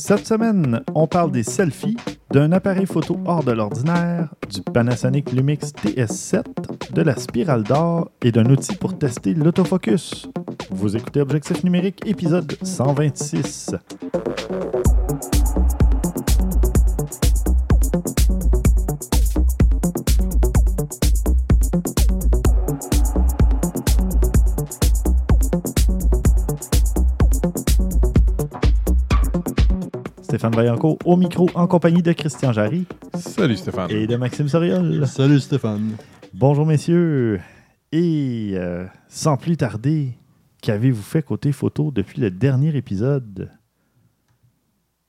Cette semaine, on parle des selfies, d'un appareil photo hors de l'ordinaire, du Panasonic Lumix TS7, de la spirale d'or et d'un outil pour tester l'autofocus. Vous écoutez Objectif numérique, épisode 126. Stéphane Vaillancourt au micro en compagnie de Christian Jarry Salut Stéphane. et de Maxime Soriol. Salut Stéphane. Bonjour messieurs. Et euh, sans plus tarder, qu'avez-vous fait côté photo depuis le dernier épisode?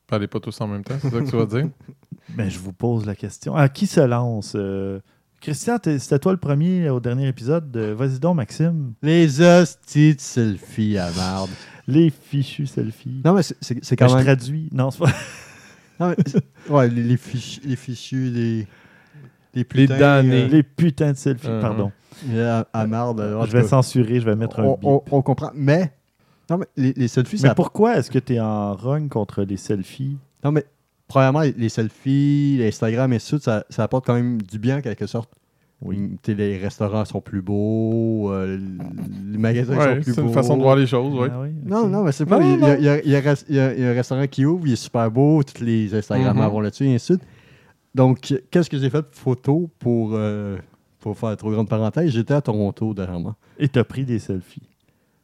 Parlez pas tous en même temps, c'est ça que tu vas dire? Ben, je vous pose la question. À qui se lance? Euh, Christian, c'était toi le premier au dernier épisode. Euh, Vas-y donc, Maxime. Les hosties de selfies à merde. Les fichus selfies. Non, mais c'est- c'est c'est Ben, quand je même. traduis. Non, c'est pas... Non, mais c'est- ouais, les, les, fichus, les fichus, les. Les Les putains, damnés. euh, Les putains de selfies, pardon. à, à merde. en je vais censurer, je vais mettre un on, bip. on- on comprend. Mais. Non, mais les, les selfies, Mais ça. pourquoi est-ce que tu es en rogne contre les selfies? Non, mais. Premièrement, les, les selfies, l'Instagram et tout, ça, ça apporte quand même du bien en quelque sorte. Oui. Sais, les restaurants sont plus beaux, euh, les magasins Ouais, sont plus c'est beaux. une façon de voir les choses, oui. Ah oui. Non, non, mais c'est pas. Il y, a, non. il y a- il y a un il y a- restaurant qui ouvre, il est super beau, tous les Instagrammeurs Mhm. vont là-dessus, et ainsi de suite. Donc, qu'est-ce que j'ai fait de photo pour, euh, pour faire trop grande parenthèse? J'étais à Toronto dernièrement. Et tu as pris des selfies?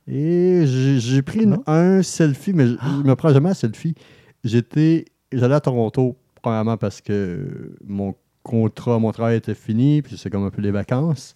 Et j'ai pris une- un selfie, mais je, je me prends jamais un selfie. J'étais. J'allais à Toronto, premièrement parce que mon contrat, mon travail était fini, puis c'est comme un peu les vacances.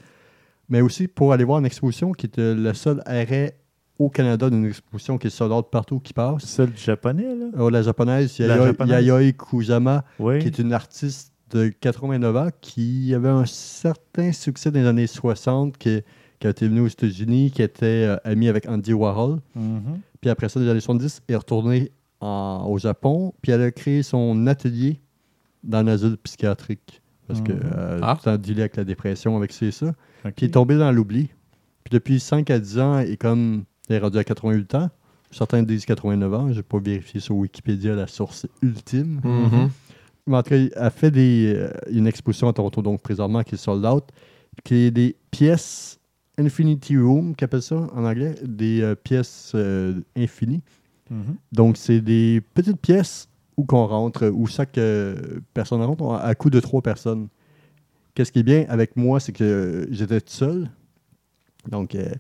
Mais aussi pour aller voir une exposition qui était le seul arrêt au Canada d'une exposition qui est sold out partout qui passe. Celle du japonais, là? Oh, la japonaise, La Yayoi, japonaise? Yayoi Kusama, Oui. qui est une artiste de 89 ans qui avait un certain succès dans les années 60, qui, qui a été venue aux États-Unis, qui était euh, amie avec Andy Warhol. Mhm. Puis après ça, dans les années 70, elle est retournée en- au Japon, puis elle a créé son atelier dans un asile psychiatrique. Parce Mhm. que euh, Ah. tout dealé avec la dépression, avec c'est ça. Ok. Puis elle est tombée dans l'oubli. Puis depuis 5 à 10 ans, elle est comme. Elle est rendue à 88 ans. Certains disent 89 ans. Je n'ai pas vérifié sur Wikipédia la source ultime. Mhm. Mais en tout cas, elle a fait des, euh, une exposition à Toronto, donc présentement, qui est sold out, qui est des pièces Infinity Room, qu'appelle ça en anglais, des euh, pièces euh, infinies. Mhm. Donc, c'est des petites pièces où qu'on rentre, où chaque euh, personne rentre à coup de trois personnes. Qu'est-ce qui est bien avec moi, c'est que j'étais tout seul. Donc, euh,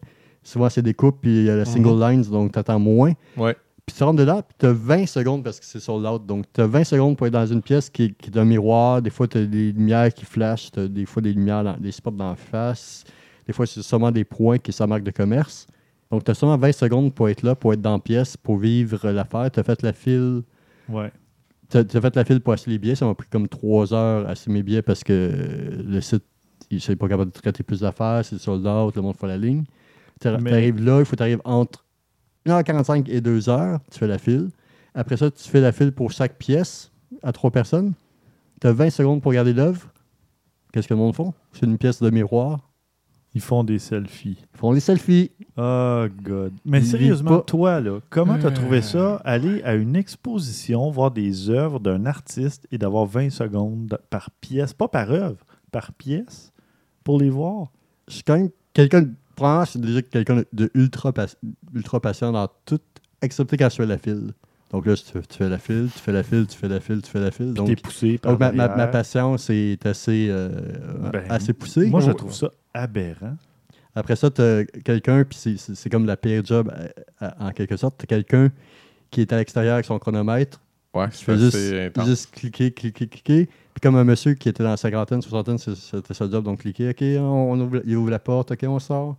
souvent, c'est des coupes, puis il y a la single lines, donc tu attends moins. Ouais. Puis tu rentres dedans, puis tu as 20 secondes parce que c'est sold out. Donc, tu as 20 secondes pour être dans une pièce qui, qui est un miroir. Des fois, tu as des lumières qui flashent, tu as des fois des lumières, dans, des spots dans la face. Des fois, c'est seulement des points qui sont marque de commerce. Donc, tu as seulement 20 secondes pour être là, pour être dans la pièce, pour vivre l'affaire. Tu as fait la file. Ouais. Tu as, fait la file pour acheter les billets. Ça m'a pris comme 3 heures à acheter mes billets parce que euh, le site, il n'est pas capable de traiter plus d'affaires. C'est sold out, le monde fait la ligne. Tu Mais- arrives là, il faut que tu arrives entre 1h45 et 2 heures. Tu fais la file. Après ça, tu fais la file pour chaque pièce à trois personnes. Tu as 20 secondes pour regarder l'œuvre. Qu'est-ce que le monde font? C'est une pièce de miroir. Ils font des selfies. Ils font des selfies. Oh, God. Mais Ils sérieusement, toi, là, comment t'as Euh. trouvé ça, aller à une exposition, voir des œuvres d'un artiste et d'avoir 20 secondes par pièce, pas par œuvre, par pièce, pour les voir? je suis quand même quelqu'un. Probablement, je suis déjà quelqu'un de, ultra, pas- ultra patient dans tout, excepté quand je fais la file. Donc là, tu, tu fais la file, tu fais la file, tu fais la file, tu fais la file. Donc, poussé par donc ma, ma- ma patience est assez, euh, Ben, assez poussée. Moi, je trouve ça aberrant. Après ça, tu as quelqu'un, puis c'est- comme la pire job à- à- en quelque sorte. Tu as quelqu'un qui est à l'extérieur avec son chronomètre. Ouais, fais assez juste, cliquer, cliquer, cliquer. Puis comme un monsieur qui était dans la cinquantaine, soixantaine, c'était sa job, donc cliquer, OK, on ouvre, il ouvre la porte, OK, on sort.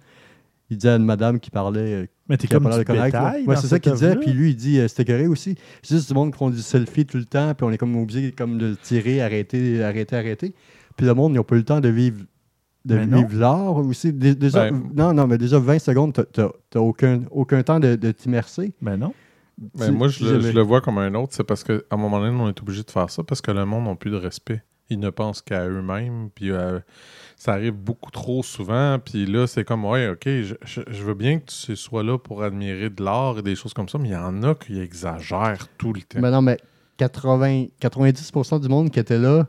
Il dit à une madame qui parlait, euh, Mais t'es qui a comme du bétail Ouais, c'est ça qu'il disait. Puis lui, il dit euh, c'était correct aussi. C'est juste du monde qui font du selfie tout le temps, puis on est comme obligé comme de tirer, arrêter, arrêter, arrêter. Puis le monde, ils n'ont pas eu le temps de vivre de Mais vivre l'art aussi. Dé- Déjà, Ben- non, non, mais déjà 20 secondes, t'as- t'as t'as aucun, aucun temps de, de t'immerser. Ben non. Ben, Tu- moi, je le, je le vois comme un autre. C'est parce qu'à un moment donné, on est obligé de faire ça parce que le monde n'a plus de respect. Ils ne pensent qu'à eux-mêmes. Puis euh, ça arrive beaucoup trop souvent. Puis là, c'est comme, ouais, OK, je, je- je veux bien que tu sois là pour admirer de l'art et des choses comme ça, mais il y en a qui exagèrent tout le temps. Ben non, mais 80, 90% du monde qui était là,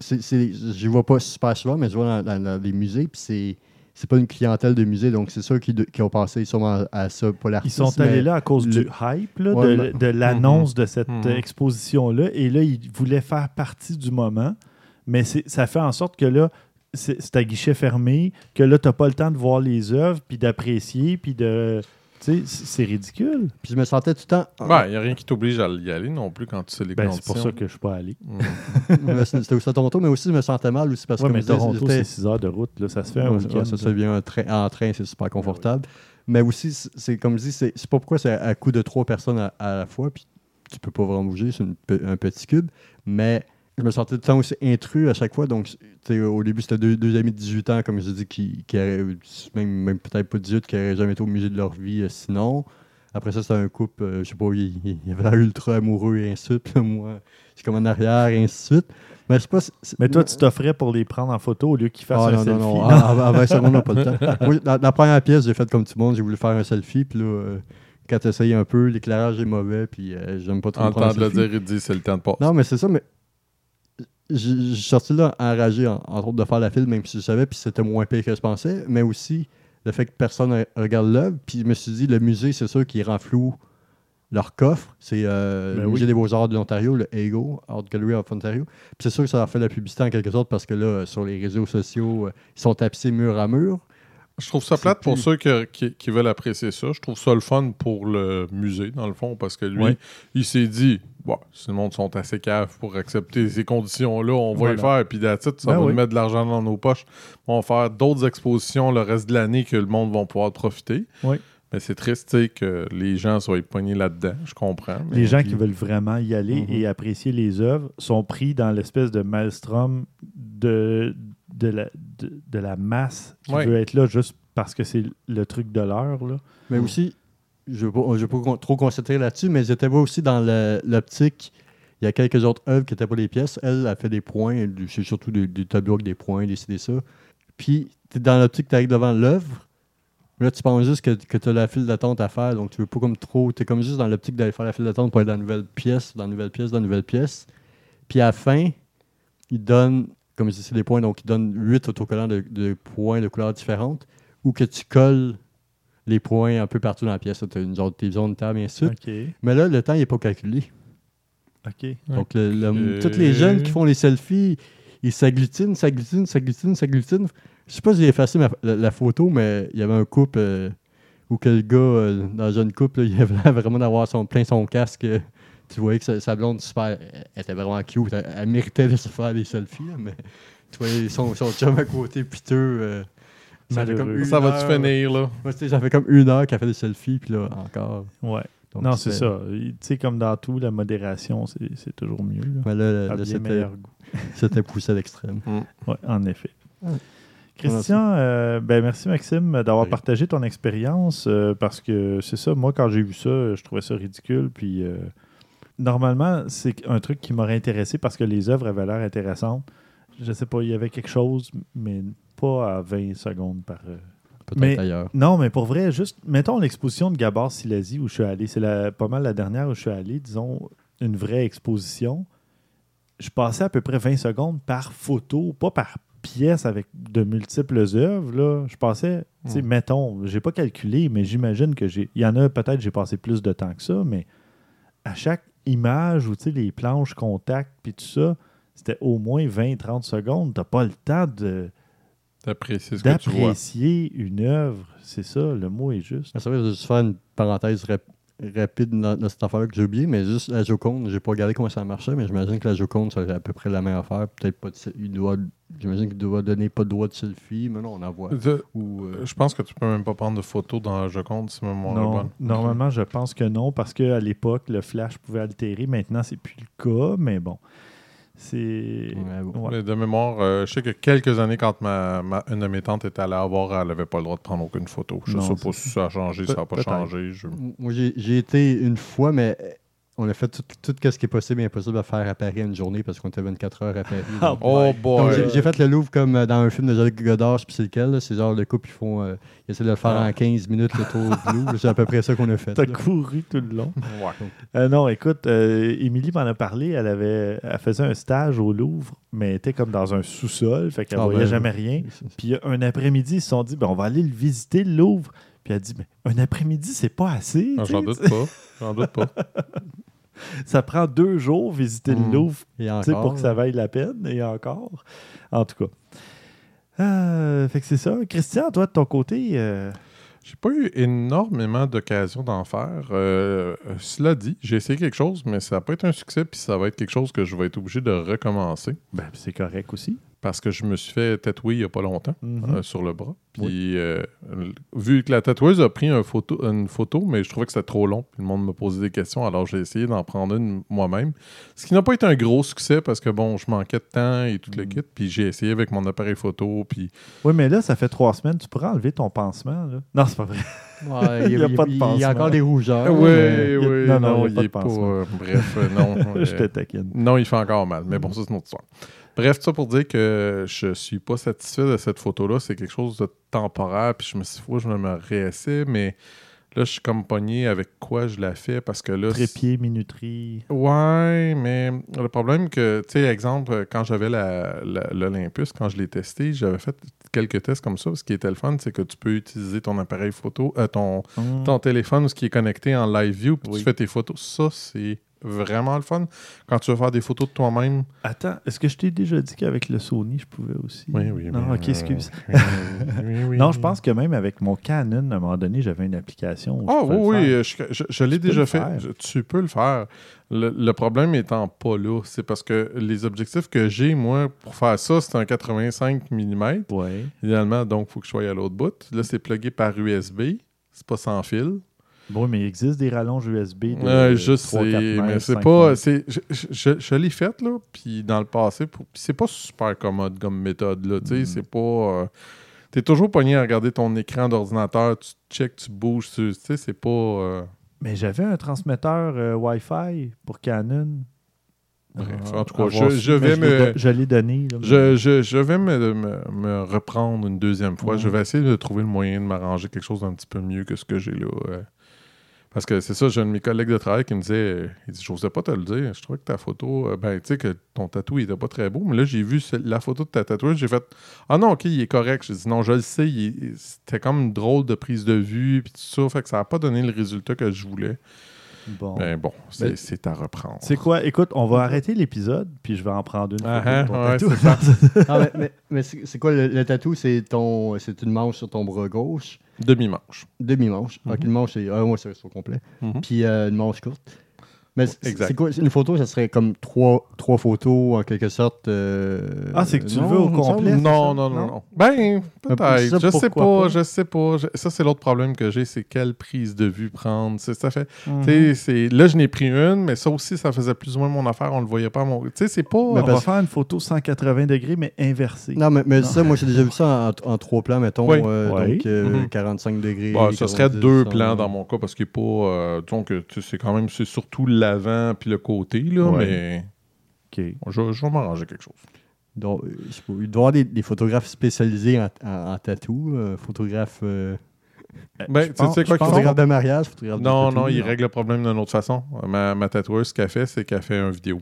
je ne vois pas super souvent, mais je vois dans, dans- dans des musées, puis c'est, c'est pas une clientèle de musée, donc c'est sûr qu'ils ont pensé sûrement à, à ça, Ils l'artiste. sont mais- allés là à cause le- du hype, là, Ouais, de, l'annonce de cette Mhm. exposition-là. Et là, ils voulaient faire partie du moment. Mais ça fait en sorte que là, c'est c'est à guichet fermé, que là, tu n'as pas le temps de voir les œuvres, puis d'apprécier, puis de. Tu sais, c- c'est ridicule. Puis je me sentais tout le temps. Ouais, il n'y a rien qui t'oblige à y aller non plus quand tu sais les Ben, conditions. c'est pour ça que je suis pas allé. Mm. C'était aussi à Toronto, mais aussi je me sentais mal aussi parce Ouais, que mais Toronto, c'est 6 heures de route. Là, ça se fait Ouais, ouais, ça, devient un train, en train, c'est super confortable. Mais aussi, c'est- comme je dis, c'est c'est pas pourquoi c'est à coup de trois personnes à, à la fois, puis tu peux pas vraiment bouger, c'est un petit cube. Mais je me sentais tout le temps aussi intrus à chaque fois. Donc, au début, c'était deux, deux amis de 18 ans, comme je dis, qui, qui même, même peut-être pas 18, qui n'auraient jamais été au musée de leur vie euh, sinon. Après ça, c'était un couple, euh, je sais pas, il, il il avait l'air ultra amoureux et ainsi de suite. Là, moi, je suis comme en arrière et ainsi de suite. Mais je sais pas. Mais toi, tu t'offrais pour les prendre en photo au lieu qu'ils fassent ah, un non, selfie. non, non. Non. À, à 20 secondes, on n'a pas le temps. Moi, la première pièce, j'ai fait comme tout le monde. J'ai voulu faire un selfie. Puis là, euh, quand tu essayes un peu, l'éclairage est mauvais. Puis euh, j'aime pas trop En un temps de le dire, il dit c'est le temps de passer. Non, mais c'est ça. Mais j'ai j'ai sorti là enragé, en- entre autres, de faire la file, même si je savais. Puis c'était moins pire que je pensais. Mais aussi le fait que personne ne regarde l'œuvre. Puis je me suis dit, le musée, c'est sûr qu'il rend flou leur coffre. C'est euh, Ben le oui. Musée des Beaux-Arts de l'Ontario, le EGO, Art Gallery of Ontario. Puis c'est sûr que ça leur fait la publicité en quelque sorte parce que là, sur les réseaux sociaux, euh, ils sont tapissés mur à mur. Je trouve ça plate pour ceux que- qui, qui veulent apprécier ça. Je trouve ça le fun pour le musée, dans le fond, parce que lui, il s'est dit bon, si le monde sont assez caves pour accepter ces conditions-là, on va Voilà. y faire, puis it, ça Ben va oui. nous mettre de l'argent dans nos poches. On va faire d'autres expositions le reste de l'année que le monde va pouvoir profiter. Oui. Mais c'est triste que les gens soient poignés là-dedans. Je comprends. Les gens puis- qui veulent vraiment y aller Mhm. et apprécier les œuvres sont pris dans l'espèce de maelstrom de, de, la, de, de la masse qui veut être là juste parce que c'est le truc de l'heure. là. Mais Mm. aussi, je ne vais pas trop concentrer là-dessus, mais j'étais aussi dans l'optique. Il y a quelques autres œuvres qui n'étaient pas les pièces. Elle a fait des points, du- c'est surtout des, des tableaux avec des points, des des ça. Puis, tu es dans l'optique, tu arrives devant l'œuvre. Là, tu penses juste que, que tu as la file d'attente à faire, donc tu veux pas comme trop. Tu es comme juste dans l'optique d'aller faire la file d'attente pour aller dans la nouvelle pièce, dans la nouvelle pièce, dans la nouvelle pièce. Puis à la fin, il donne, comme je dis, c'est des points, donc il donne 8 autocollants de, de points de couleurs différentes, ou que tu colles les points un peu partout dans la pièce. Tu as une genre tes zones de table, et ainsi de suite. Mais là, le temps, il n'est pas calculé. OK. Donc, le- le- Ok. tous les jeunes qui font les selfies, ils s'agglutinent, s'agglutinent, s'agglutinent, s'agglutinent. Je sais pas si j'ai effacé ma- la, la photo, mais il y avait un couple euh, où que le gars, euh, dans jeune couple, là, il avait l'air vraiment d'avoir son, plein son casque. euh, tu voyais que sa, sa blonde, super, elle était vraiment cute. Elle, elle méritait de se faire des selfies, là, mais tu voyais son, son chum à côté piteux. Ça fait Malheureux. comme une Ça va-tu finir, là? Ouais, ça fait comme une heure qu'elle fait des selfies, puis là, encore. Ouais. Donc, non, c'est ça. Tu sais, comme dans tout, la modération, c'est toujours mieux. là. Mais là, c'était meilleur goût. c'était poussé à l'extrême. Oui, en effet. Ouais. Christian, euh, ben merci Maxime d'avoir Oui. partagé ton expérience euh, parce que c'est ça, moi quand j'ai vu ça, je trouvais ça ridicule. Puis euh, normalement, c'est un truc qui m'aurait intéressé parce que les œuvres avaient l'air intéressantes. Je sais pas, il y avait quelque chose, mais pas à 20 secondes par. euh. Mais- ailleurs. Non, mais pour vrai, juste mettons l'exposition de Gabor Silasi où je suis allé. C'est pas mal la dernière où je suis allé, disons, une vraie exposition. Je passais à peu près 20 secondes par photo, pas par pièce avec de multiples œuvres. Là. Je passais, tu sais, Hmm. mettons, j'ai pas calculé, mais j'imagine que j'ai. Il y en a peut-être, j'ai passé plus de temps que ça, mais à chaque image ou les planches contact puis tout ça, c'était au moins 20-30 secondes. T'as pas le temps de D'apprécier ce que tu vois. d'apprécier une œuvre. C'est ça, le mot est juste. Je vais juste faire une parenthèse rap- rapide dans, dans cette affaire que j'ai oublié, mais juste la Joconde, j'ai pas regardé comment ça marchait, mais j'imagine que la Joconde, c'est à peu près la même affaire. Peut-être pas de se- il doit, j'imagine qu'il doit donner pas de droit de selfie, mais non, on en voit. Ou, euh, je pense que tu peux même pas prendre de photos dans la Joconde si ma mémoire est Non, bonne. normalement, je pense que non, parce qu'à l'époque, le flash pouvait altérer. Maintenant, c'est plus le cas, mais bon. C'est. Ouais, bon. Ouais. De mémoire, euh, je sais que quelques années, quand ma, ma- une de mes tantes était allée à voir, elle n'avait pas le droit de prendre aucune photo. Je Non, sais pas si ça a changé, ça n'a pas changé. je- Moi, j'ai été une fois, mais on a fait tout, tout ce qui est possible et impossible à faire à Paris en une journée parce qu'on était 24 heures à Paris. Donc, Oh boy! j'ai- j'ai fait le Louvre comme euh, dans un film de Jacques Godard, je sais plus c'est lequel. là. C'est genre le couple, ils font. euh, ils essaient de le faire Ah. en 15 minutes le tour du Louvre. C'est à peu près ça qu'on a fait. T'as là. couru tout le long. Ouais. Euh, non, écoute, euh, Émilie m'en a parlé. Elle avait, elle faisait un stage au Louvre, mais elle était comme dans un sous-sol, fait qu'elle Ah, voyait ben, jamais rien. Puis un après-midi, ils se sont dit, ben, on va aller le visiter, le Louvre. Puis elle a dit, ben, un après-midi, c'est pas assez. Ah, J'en doute pas. J'en doute pas. Ça prend deux jours visiter le Louvre Et tu sais, encore. pour que ça vaille la peine, et encore. En tout cas. Euh, fait que c'est ça. Christian, toi, de ton côté, euh, J'ai pas eu énormément d'occasions d'en faire. Euh, euh, cela dit, j'ai essayé quelque chose, mais ça n'a pas été un succès, puis ça va être quelque chose que je vais être obligé de recommencer. ben, c'est correct aussi. Parce que je me suis fait tatouer il n'y a pas longtemps Mhm. euh, sur le bras. Puis euh, vu que la tatoueuse a pris un photo, une photo, mais je trouvais que c'était trop long, puis le monde me posait des questions, alors j'ai essayé d'en prendre une moi-même. Ce qui n'a pas été un gros succès parce que bon, je manquais de temps et tout le Mhm. kit, puis j'ai essayé avec mon appareil photo, puis Oui, mais là, ça fait trois semaines. Tu pourrais enlever ton pansement. Là. Non, c'est pas vrai. Ouais, il y Il y a, a pas de il y a pansement. encore des rougeurs. oui, mais- oui, non, non, non, il y a pas est de pas. pansement. euh, bref, euh, non. Je te taquine. non, il fait encore mal. Mais bon, ça, c'est une autre histoire. Bref, tout ça pour dire que je suis pas satisfait de cette photo-là. C'est quelque chose de temporaire. Puis je me suis dit, faut que je me réessaie. Mais là, je suis comme pogné avec quoi je la fais parce que là. Trépied, minuterie. Ouais, mais le problème que, tu sais, exemple, quand j'avais l'Olympus, quand je l'ai testé, j'avais fait quelques tests comme ça. Ce qui était le fun, c'est que tu peux utiliser ton appareil photo, euh, ton, Hum. ton téléphone, ce qui est connecté en live view, puis Oui. tu fais tes photos. Ça, c'est vraiment le fun. Quand tu veux faire des photos de toi-même. Attends, est-ce que je t'ai déjà dit qu'avec le Sony, je pouvais aussi? Oui, oui. Non, ok, euh, excuse. oui, oui, oui. Non, je pense que même avec mon Canon, à un moment donné, j'avais une application. Ah oui, oui, je, je- je l'ai déjà fait. Je- tu peux le faire. Le, le problème étant pas là, c'est parce que les objectifs que j'ai, moi, pour faire ça, c'est un 85 mm. Ouais. Idéalement, donc, il faut que je sois à l'autre bout. Là, c'est plugué par USB. C'est pas sans fil. Bon, mais il existe des rallonges USB. De Euh, je 3, 4 sais, mais c'est 5 pas. c'est- Je, je- je- l'ai faite, là, puis dans le passé, puis c'est pas super commode comme méthode, là. Tu sais, Mhm. c'est pas. euh, T'es toujours pogné à regarder ton écran d'ordinateur, tu check, tu bouges, tu sais, c'est pas. euh, Mais j'avais un transmetteur euh, Wi-Fi pour Canon. Bref, Euh, en tout cas, je- vais me- Je l'ai donné. là, Je, je- je vais me, me- me reprendre une deuxième fois. Je vais essayer de trouver le moyen de m'arranger quelque chose d'un petit peu mieux que ce que j'ai là. Parce que c'est ça, j'ai un de mes collègues de travail qui me disait euh, il dit, J'osais pas te le dire. Je trouvais que ta photo, euh, ben, tu sais, que ton tatou, il était pas très beau. Mais là, j'ai vu la photo de ta tatouage. J'ai fait Ah non, ok, il est correct. J'ai dit Non, je le sais. il C'était comme une drôle de prise de vue. Puis tout ça. Fait que ça n'a pas donné le résultat que je voulais. Bon. Mais bon, c'est Ben, c'est à reprendre. C'est quoi? Écoute, on va arrêter l'épisode, puis je vais en prendre une. Ah, ton ah, ouais, tatou. c'est. Ah, mais mais- mais c'est c'est quoi le, le tatou? C'est ton, c'est une manche sur ton bras gauche, Demi-manche. demi-manche. Mhm. Ok, une manche, c'est un mois, c'est au complet. Mhm. Puis euh, une manche courte. Mais c'est quoi? Une photo, ça serait comme trois, trois photos en quelque sorte. euh, Ah, c'est que tu le veux au complet? Non, non, non, Non? non. Ben, peut-être. Je sais pas, pas? je sais pas. Je- Ça, c'est l'autre problème que j'ai, c'est quelle prise de vue prendre. C'est- Ça fait, Mhm. tu sais, c'est- là, je n'ai pris une, mais ça aussi, ça faisait plus ou moins mon affaire. On le voyait pas. à Mon... Tu sais, c'est pas. On va faire une photo 180 degrés, mais inversée. Non, mais, mais Non. ça, moi, j'ai déjà vu ça en, en trois plans, mettons. Oui. euh, Oui. Donc, euh, Mhm. 45 degrés. Bon, ça serait 90, deux 100. plans dans mon cas parce qu'il n'est pas. donc, tu sais, c'est quand même, c'est surtout l'avant puis le côté, là, Ouais. mais OK. je, je vais m'arranger quelque chose. Donc, euh, il doit y avoir des, des photographes spécialisés en, en, en tatou, euh, photographes, euh, Ben, tu sais quoi qu'ils photographes de mariage, photographes de Non, tatou, non, il règle le problème d'une autre façon. Ma, ma tatoueuse, ce qu'elle fait, c'est qu'elle fait une vidéo.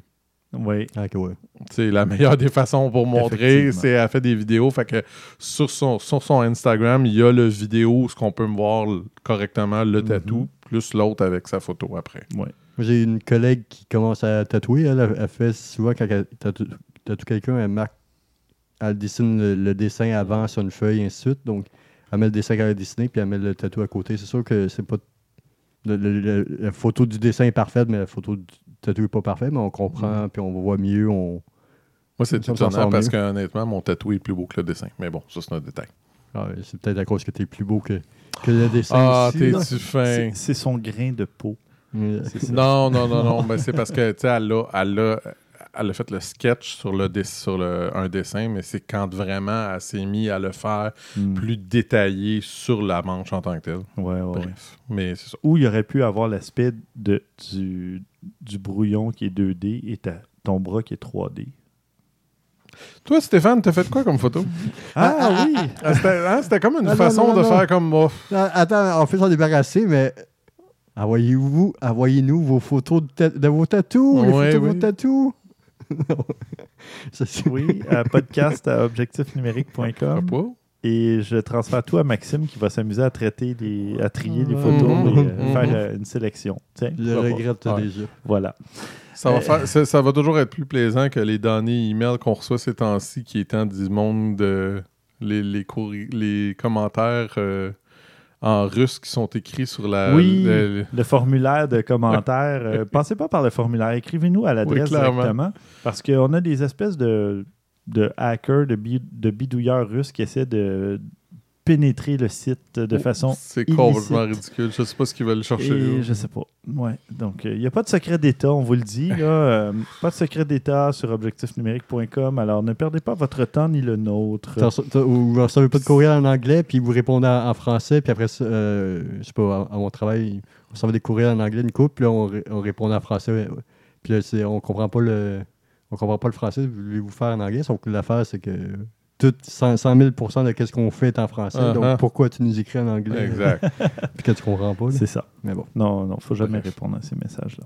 Oui. Ah, ok, ouais. C'est la meilleure des façons pour montrer, c'est elle fait des vidéos. Fait que sur son, sur son Instagram, il y a le vidéo où ce qu'on peut me voir correctement le Mhm. tatou, plus l'autre avec sa photo après. Moi, j'ai une collègue qui commence à tatouer. Elle, elle, elle fait souvent quand elle tatoue, tatoue quelqu'un, elle marque, elle dessine le, le dessin avant sur une feuille, et ainsi de suite. Donc, elle met le dessin qu'elle a dessiné, puis elle met le tatou à côté. C'est sûr que c'est pas. le- le- le- la photo du dessin est parfaite, mais la photo du tatou n'est pas parfaite, mais on comprend, puis on voit mieux. On... Moi, c'est étonnant parce mieux. que honnêtement, mon tatou est plus beau que le dessin. Mais bon, ça, c'est un détail. Ah, c'est peut-être à cause que tu es plus beau que, que le dessin. Ah, t'es-tu fin? C'est son grain de peau. Non, non, non, non. mais c'est parce que, tu sais, elle a, elle a- elle a fait le sketch sur, le, dess- sur le- un dessin, mais c'est quand vraiment elle s'est mise à le faire Hmm. plus détaillé sur la manche en tant que telle. Ouais, ouais. Bref, mais c'est ça. Ou il aurait pu avoir l'aspect de, du, du brouillon qui est 2D et ta- ton bras qui est 3D. Toi, Stéphane, t'as fait quoi comme photo? Ah, oui! Ah, C'était hein, c'était comme une Ah, non, façon non, de non. faire comme moi. Ah, Attends, on fait s'en débarrasser, mais envoyez-vous, envoyez-nous vos photos de, ta- de vos tatous, les Ouais, photos de oui. vos tatous. Ça, c'est- Oui, à podcast à objectifnumérique.com. Pas. Et je transfère tout à Maxime qui va s'amuser à traiter les, à trier les photos et euh, Mhm. faire euh, une sélection. Tiens, Je pas. regrette Ouais. déjà. Voilà. Ça va, Euh, faire- ça, ça va toujours être plus plaisant que les données email qu'on reçoit ces temps-ci qui étant du monde de les, les, courri- les commentaires euh, en russe qui sont écrits sur la. Oui. le- Le formulaire de commentaires. euh, passez pas par le formulaire. Écrivez-nous à l'adresse Oui, directement. Parce qu'on a des espèces de, de hackers, de, bi- de bidouilleurs russes qui essaient de pénétrer le site de façon C'est complètement ridicule. Je sais pas ce qu'ils veulent chercher. Et je sais pas. Ouais. Donc, il n'y a pas de secret d'État, on vous le dit. Là, Euh, pas de secret d'État sur objectifnumérique.com. Alors, ne perdez pas votre temps ni le nôtre. T'as t'as- vous recevez pas de courriel en anglais, puis vous répondez en, en français, puis après, ça, euh, je sais pas, à, à mon travail, on recevait des courriels en anglais, une coupe, puis là, on, on répondait en français. ouais, ouais. Puis là, c'est- on comprend pas le on comprend pas le français, voulez-vous faire en anglais? Sauf que l'affaire, c'est que tout 100, 100 000 de ce qu'on fait est en français. Uh-huh. Donc, pourquoi tu nous écris en anglais? Exact. Puis que tu comprends pas. C'est ça. Mais bon. Non, non, faut jamais Bref. répondre à ces messages-là.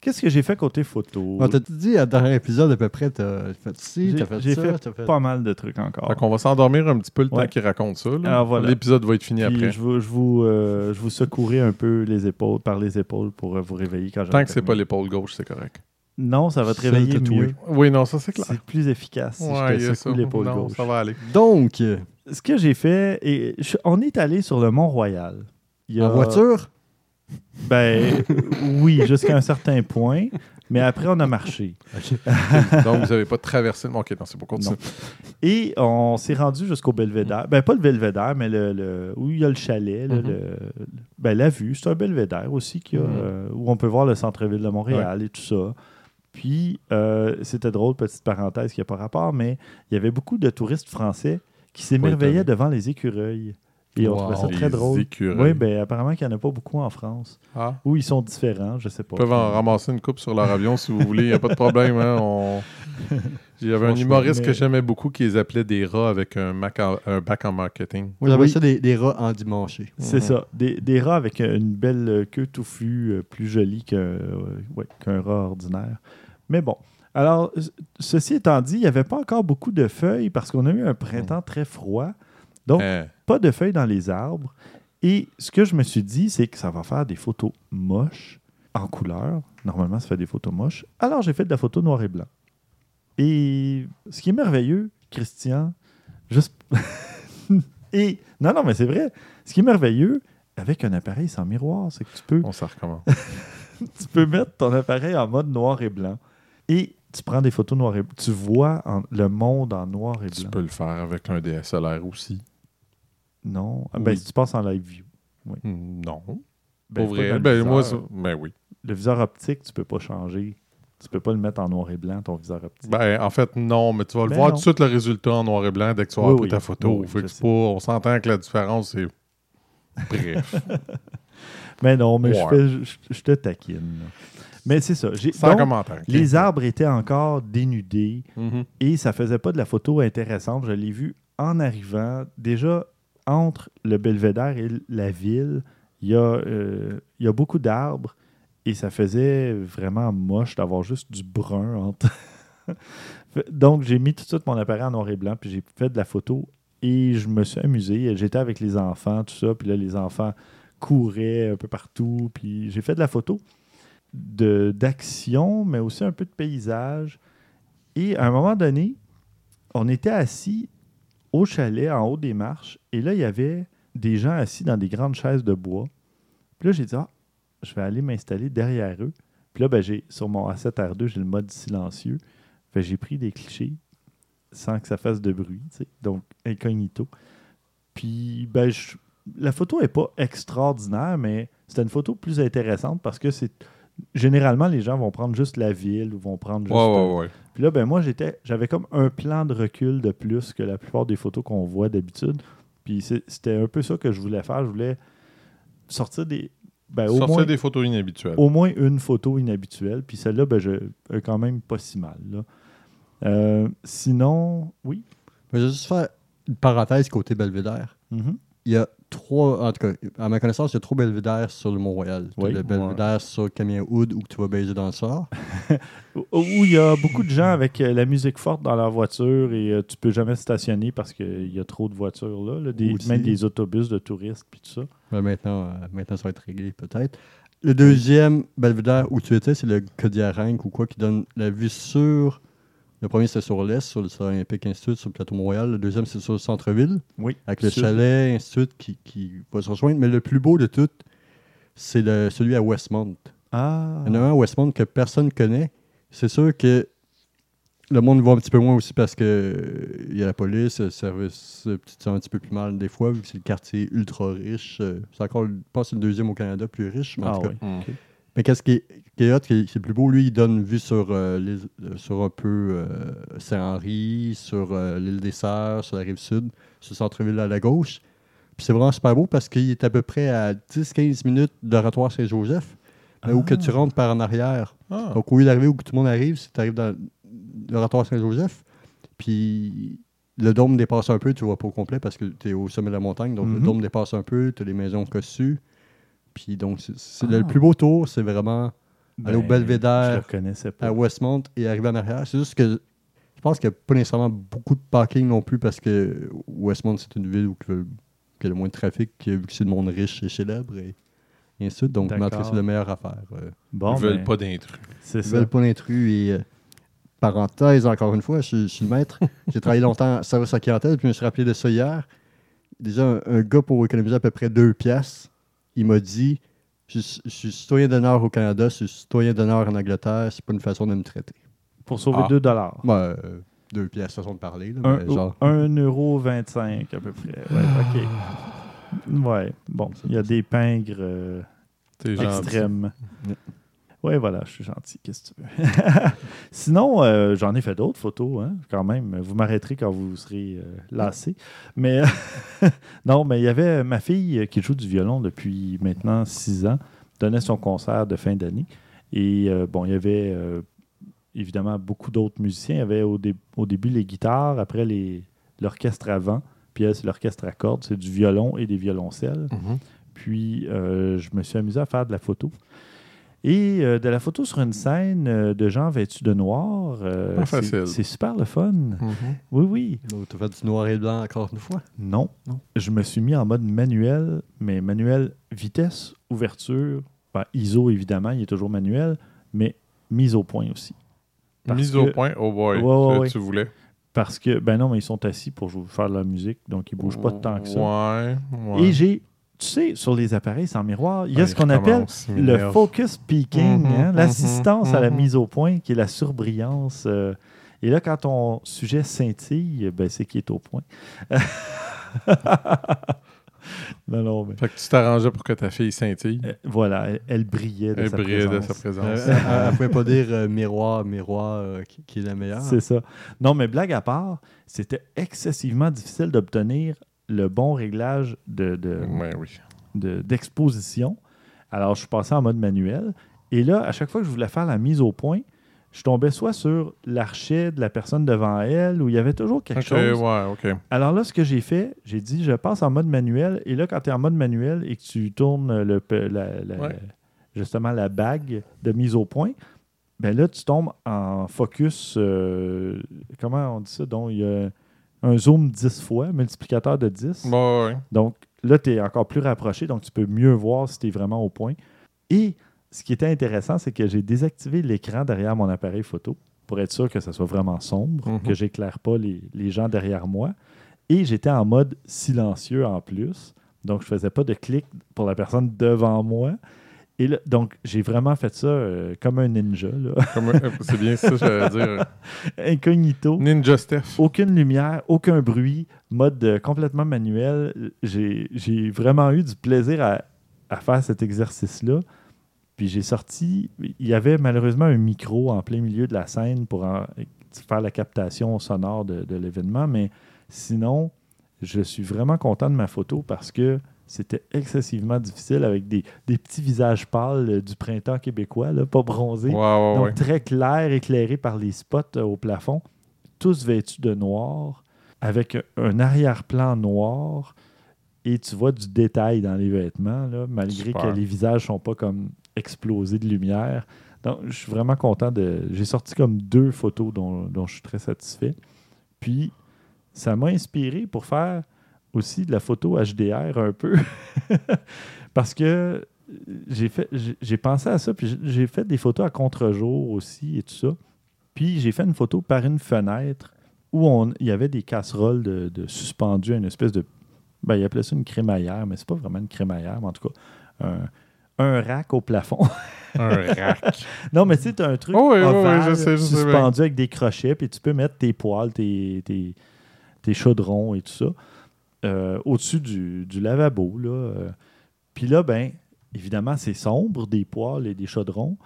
Qu'est-ce que j'ai fait côté photo? On t'a dit, à dernier épisode, à peu près, t'as fait ci, J'ai- t'as fait j'ai ça, fait t'as fait... Pas mal de trucs encore. Fait qu'on va s'endormir un petit peu le Ouais. temps qu'il raconte ça. voilà. L'épisode va être fini Puis après. Je vous, je, vous, euh, je vous secouerai un peu les épaules, par les épaules pour euh, vous réveiller quand Tant que c'est pas l'épaule gauche, c'est correct. Non, ça va te réveiller mieux. Oui, non, ça c'est clair. C'est plus efficace si Ouais, je te ça. secoue l'épaule Non, gauche. Ça va aller. Donc, euh, Ce que j'ai fait, et je- on est allé sur le Mont-Royal. Il y a- en voiture, Ben oui, jusqu'à un certain point. Mais après, on a marché. Donc, vous n'avez pas traversé le. Ok, non, c'est pour continuer. Et on s'est rendu jusqu'au belvédère. Ben, pas le belvédère, mais le, le- où il y a le chalet. là, Mhm. le- ben, la vue, c'est un belvédère aussi qu'il y a, Mhm. euh, où on peut voir le centre-ville de Montréal et tout ça. Puis, euh, c'était drôle, petite parenthèse qui n'a pas rapport, mais il y avait beaucoup de touristes français qui s'émerveillaient devant les écureuils. Et on Wow. trouvait ça très Les drôle. écureuils. Oui, ben apparemment qu'il n'y en a pas beaucoup en France. Ah. Ou ils sont différents, je sais pas. Ils peuvent en ramasser une coupe sur leur avion si vous voulez, il n'y a pas de problème. hein, on- Il y avait un Franchement, humoriste mais- que j'aimais beaucoup qui les appelait des rats avec un, mac en- un bac en marketing. vous avez Oui. ça des, des rats endimanchés. C'est Mhm. ça. Des, des rats avec une belle euh, queue touffue, euh, plus jolie qu'un euh, ouais, qu'un rat ordinaire. Mais bon. Alors, ceci étant dit, il n'y avait pas encore beaucoup de feuilles parce qu'on a eu un printemps très froid. Donc, Hein. pas de feuilles dans les arbres. Et ce que je me suis dit, c'est que ça va faire des photos moches en couleur. Normalement, ça fait des photos moches. Alors, j'ai fait de la photo noir et blanc. Et ce qui est merveilleux, Christian, juste. et non, non, mais c'est vrai. Ce qui est merveilleux avec un appareil sans miroir, c'est que tu peux, On s'en recommence. tu peux mettre ton appareil en mode noir et blanc. Et tu prends des photos noir et blanc. Tu vois en- le monde en noir et tu blanc. peux le faire avec un DSLR aussi. Non. Ah, Ben, Oui. si tu passes en live view. Hmm, Non. Ben, Pour vrai. le Ben, moi, viseur. ça- ben oui. Le viseur optique, tu peux pas changer. Tu peux pas le mettre en noir et blanc, ton viseur optique. Ben, en fait, non, mais tu vas le Ben voir non. tout de suite le résultat en noir et blanc dès que tu vas Oui, avoir pris oui. ta photo. Oui, oui, Fait que pas- on s'entend que la différence, c'est. Bref. Mais non, mais je, fais, je, je te taquine. là. Mais c'est ça. Sans donc, commentaire. les arbres étaient encore dénudés Mhm. et ça faisait pas de la photo intéressante. Je l'ai vu en arrivant. Déjà, entre le belvédère et la ville, il y, a, euh, y a beaucoup d'arbres et ça faisait vraiment moche d'avoir juste du brun entre. Donc, j'ai mis tout de suite mon appareil en noir et blanc, puis j'ai fait de la photo et je me suis amusé. J'étais avec les enfants, tout ça, puis là, les enfants couraient un peu partout, puis j'ai fait de la photo d'action, mais aussi un peu de paysage. Et à un moment donné, on était assis au chalet, en haut des marches, et là, il y avait des gens assis dans des grandes chaises de bois. Puis là, j'ai dit, ah, je vais aller m'installer derrière eux. Puis là, ben, j'ai, sur mon A7R2, j'ai le mode silencieux. Fait j'ai pris des clichés sans que ça fasse de bruit, tu sais, donc incognito. Puis, ben, je- la photo n'est pas extraordinaire, mais c'était une photo plus intéressante parce que c'est généralement, les gens vont prendre juste la ville ou vont prendre juste. Ouais, ouais, ouais. Puis là, ben moi, j'étais, j'avais comme un plan de recul de plus que la plupart des photos qu'on voit d'habitude. Puis c'était un peu ça que je voulais faire. Je voulais sortir des. Ben, au, Sortir moins, des photos inhabituelles. au moins une photo inhabituelle. Puis celle-là, ben, je, est quand même pas si mal. là. Euh, sinon, oui? Mais je vais juste faire une parenthèse côté Belvédère. Mhm. Il y a trois, en tout cas, à ma connaissance, il y a trois belvédères sur le Mont-Royal. T'as Oui. le belvédère sur Camien Hood où tu vas baiser dans le sort. Où il y a beaucoup de gens avec euh, la musique forte dans leur voiture et euh, tu peux jamais stationner parce qu'il y a trop de voitures là. là, des, même des autobus de touristes puis tout ça. Maintenant, euh, maintenant, ça va être réglé peut-être. Le deuxième belvédère où tu étais, c'est le Kodiarank ou quoi, qui donne la vue sur. Le premier, c'est sur l'est, sur le Stade Olympique Institute, sur le plateau Mont-Royal. Le deuxième, c'est sur le centre-ville, Oui. avec le chalet Institute qui, qui va se rejoindre. Mais le plus beau de tout, c'est le- celui à Westmount. Ah. Il y en a un à Westmount que personne ne connaît. C'est sûr que le monde voit un petit peu moins aussi parce que euh, il y a la police, le service, euh, tu te sens un petit peu plus mal des fois, vu que c'est le quartier ultra riche. euh, C'est encore, je pense, que c'est le deuxième au Canada plus riche. Mais, en Ah tout cas. oui. Mm. Mais qu'est-ce qui est, qui est hot, qui est, qui est plus beau, lui, il donne vue sur, euh, les- euh, sur un peu euh, Saint-Henri, sur euh, l'île des Sœurs, sur la rive sud, sur le centre-ville à la gauche. Puis c'est vraiment super beau parce qu'il est à peu près à 10-15 minutes d'oratoire Saint-Joseph, mais où que tu rentres par en arrière. Ah. Donc, au lieu d'arriver où tout le monde arrive, si tu arrives dans l'oratoire Saint-Joseph, puis le dôme dépasse un peu, tu vois pas au complet parce que tu es au sommet de la montagne, donc le Mhm. dôme dépasse un peu, tu as les maisons cossues. Puis donc, c'est c'est Ah. le plus beau tour, c'est vraiment aller au Ben, Belvédère, Je le connaissais pas. à Westmount et arriver en arrière. C'est juste que je pense qu'il n'y a pas nécessairement beaucoup de parking non plus parce que Westmount, c'est une ville où qu'il y a le moins de trafic, vu que c'est le monde riche et célèbre et, et ainsi de suite. Donc, c'est la meilleure affaire. euh. Bon, Ils veulent ben, pas d'intrus. C'est Ils ça. veulent pas d'intrus et euh, parenthèse encore une fois, je, suis- je suis le maître. J'ai travaillé longtemps en service à clientèle, puis je me suis rappelé de ça hier. Déjà, un, un gars pour économiser à peu près deux piastres, il m'a dit je, suis- je suis citoyen d'honneur au Canada, je suis citoyen d'honneur en Angleterre, c'est pas une façon de me traiter. Pour sauver Ah. 2 dollars. Ouais, euh, deux piastres, façon de parler. Là, mais genre, 1,25€ à peu près. Ouais, OK. Ouais, bon, il y a des pingres euh, extrêmes. Ouais, voilà, je suis gentil. Qu'est-ce que tu veux? Sinon, euh, j'en ai fait d'autres photos, hein, quand même. Vous m'arrêterez quand vous serez euh, lassé. Mais non, mais il y avait ma fille qui joue du violon depuis maintenant six ans, donnait son concert de fin d'année. Et euh, bon, il y avait évidemment beaucoup d'autres musiciens. Il y avait au, dé- au début les guitares, après l'orchestre avant, puis elle, c'est l'orchestre à cordes, c'est du violon et des violoncelles. Mhm. Puis, je me suis amusé à faire de la photo. Et euh, de la photo sur une scène euh, de gens vêtus de noir. euh, Pas c'est- facile. C'est super le fun. Mhm. Oui, oui. donc, t'as fait du noir et blanc encore une fois. Non. Non. Je me suis mis en mode manuel, mais manuel vitesse, ouverture, ben, ISO évidemment, il est toujours manuel, mais mise au point aussi. Parce Mise que- au point, oh boy, Ouais, ouais, tu- ouais. tu voulais. Parce que, ben non, mais ils sont assis pour jou- faire de la musique, donc ils bougent pas tant que ça. Ouais, ouais. Et j'ai, tu sais, sur les appareils sans miroir, il y a Ah, ce qu'on appelle le focus peaking, Mhm, hein, mhm, l'assistance à la mhm. mise au point, qui est la surbrillance. euh, et là, quand ton sujet scintille, ben, c'est qu'il est au point. non, non, mais Fait que tu t'arrangeais pour que ta fille scintille. euh, voilà, elle, elle brillait de Elle sa brillait de présence. sa présence. Euh, elle- ne pouvait pas dire euh, miroir, miroir, euh, qui, qui est la meilleure. C'est ça. Non, mais blague à part, c'était excessivement difficile d'obtenir le bon réglage de, de, Ouais, oui. de- d'exposition. Alors, je suis passé en mode manuel. Et là, à chaque fois que je voulais faire la mise au point, je tombais soit sur l'archet de la personne devant elle, ou il y avait toujours quelque chose. ouais. Alors là, ce que j'ai fait, j'ai dit, je passe en mode manuel. Et là, quand tu es en mode manuel et que tu tournes le, la- la- Ouais. justement la bague de mise au point, ben là, tu tombes en focus. euh, comment on dit ça? Donc, il y a un zoom 10 fois, multiplicateur de 10. Bon, ouais. Donc là, tu es encore plus rapproché, donc tu peux mieux voir si tu es vraiment au point. Et ce qui était intéressant, c'est que j'ai désactivé l'écran derrière mon appareil photo pour être sûr que ça soit vraiment sombre, Mhm. que j'éclaire pas les, les gens derrière moi. Et j'étais en mode silencieux en plus. Donc, je faisais pas de clic pour la personne devant moi. Et là, donc, j'ai vraiment fait ça euh, comme un ninja, un- c'est bien ça, j'allais dire. incognito. Ninja Steph. Aucune lumière, aucun bruit, mode euh, complètement manuel. J'ai vraiment eu du plaisir à, à faire cet exercice-là. Puis Puis j'ai sorti. Il y avait malheureusement un micro en plein milieu de la scène pour en- faire la captation sonore de, de l'événement. Mais sinon, je suis vraiment content de ma photo parce que c'était excessivement difficile avec des, des petits visages pâles euh, du printemps québécois, là, pas bronzés. Ouais, ouais, Donc ouais. très clair, éclairé par les spots euh, au plafond, tous vêtus de noir, avec un- un arrière-plan noir, et tu vois du détail dans les vêtements, là, malgré Super. que les visages sont pas comme explosés de lumière. Donc, je suis vraiment content de. J'ai sorti comme deux photos dont, dont je suis très satisfait. Puis, ça m'a inspiré pour faire aussi de la photo HDR un peu. Parce que j'ai fait j'ai- pensé à ça, puis j'ai- fait des photos à contre-jour aussi et tout ça. Puis j'ai fait une photo par une fenêtre où on, il y avait des casseroles de, de suspendues à une espèce de. Ben, il appelait ça une crémaillère, mais c'est pas vraiment une crémaillère, mais en tout cas, un, un rack au plafond. Un rack. non, mais as un truc Oh oui, oui, oui, ovale, je sais, je sais suspendu avec des crochets, puis tu peux mettre tes poils, tes, tes, tes chaudrons et tout ça euh, au-dessus du, lavabo. Là, euh. Puis là, ben, évidemment, c'est sombre, des poils et des chaudrons.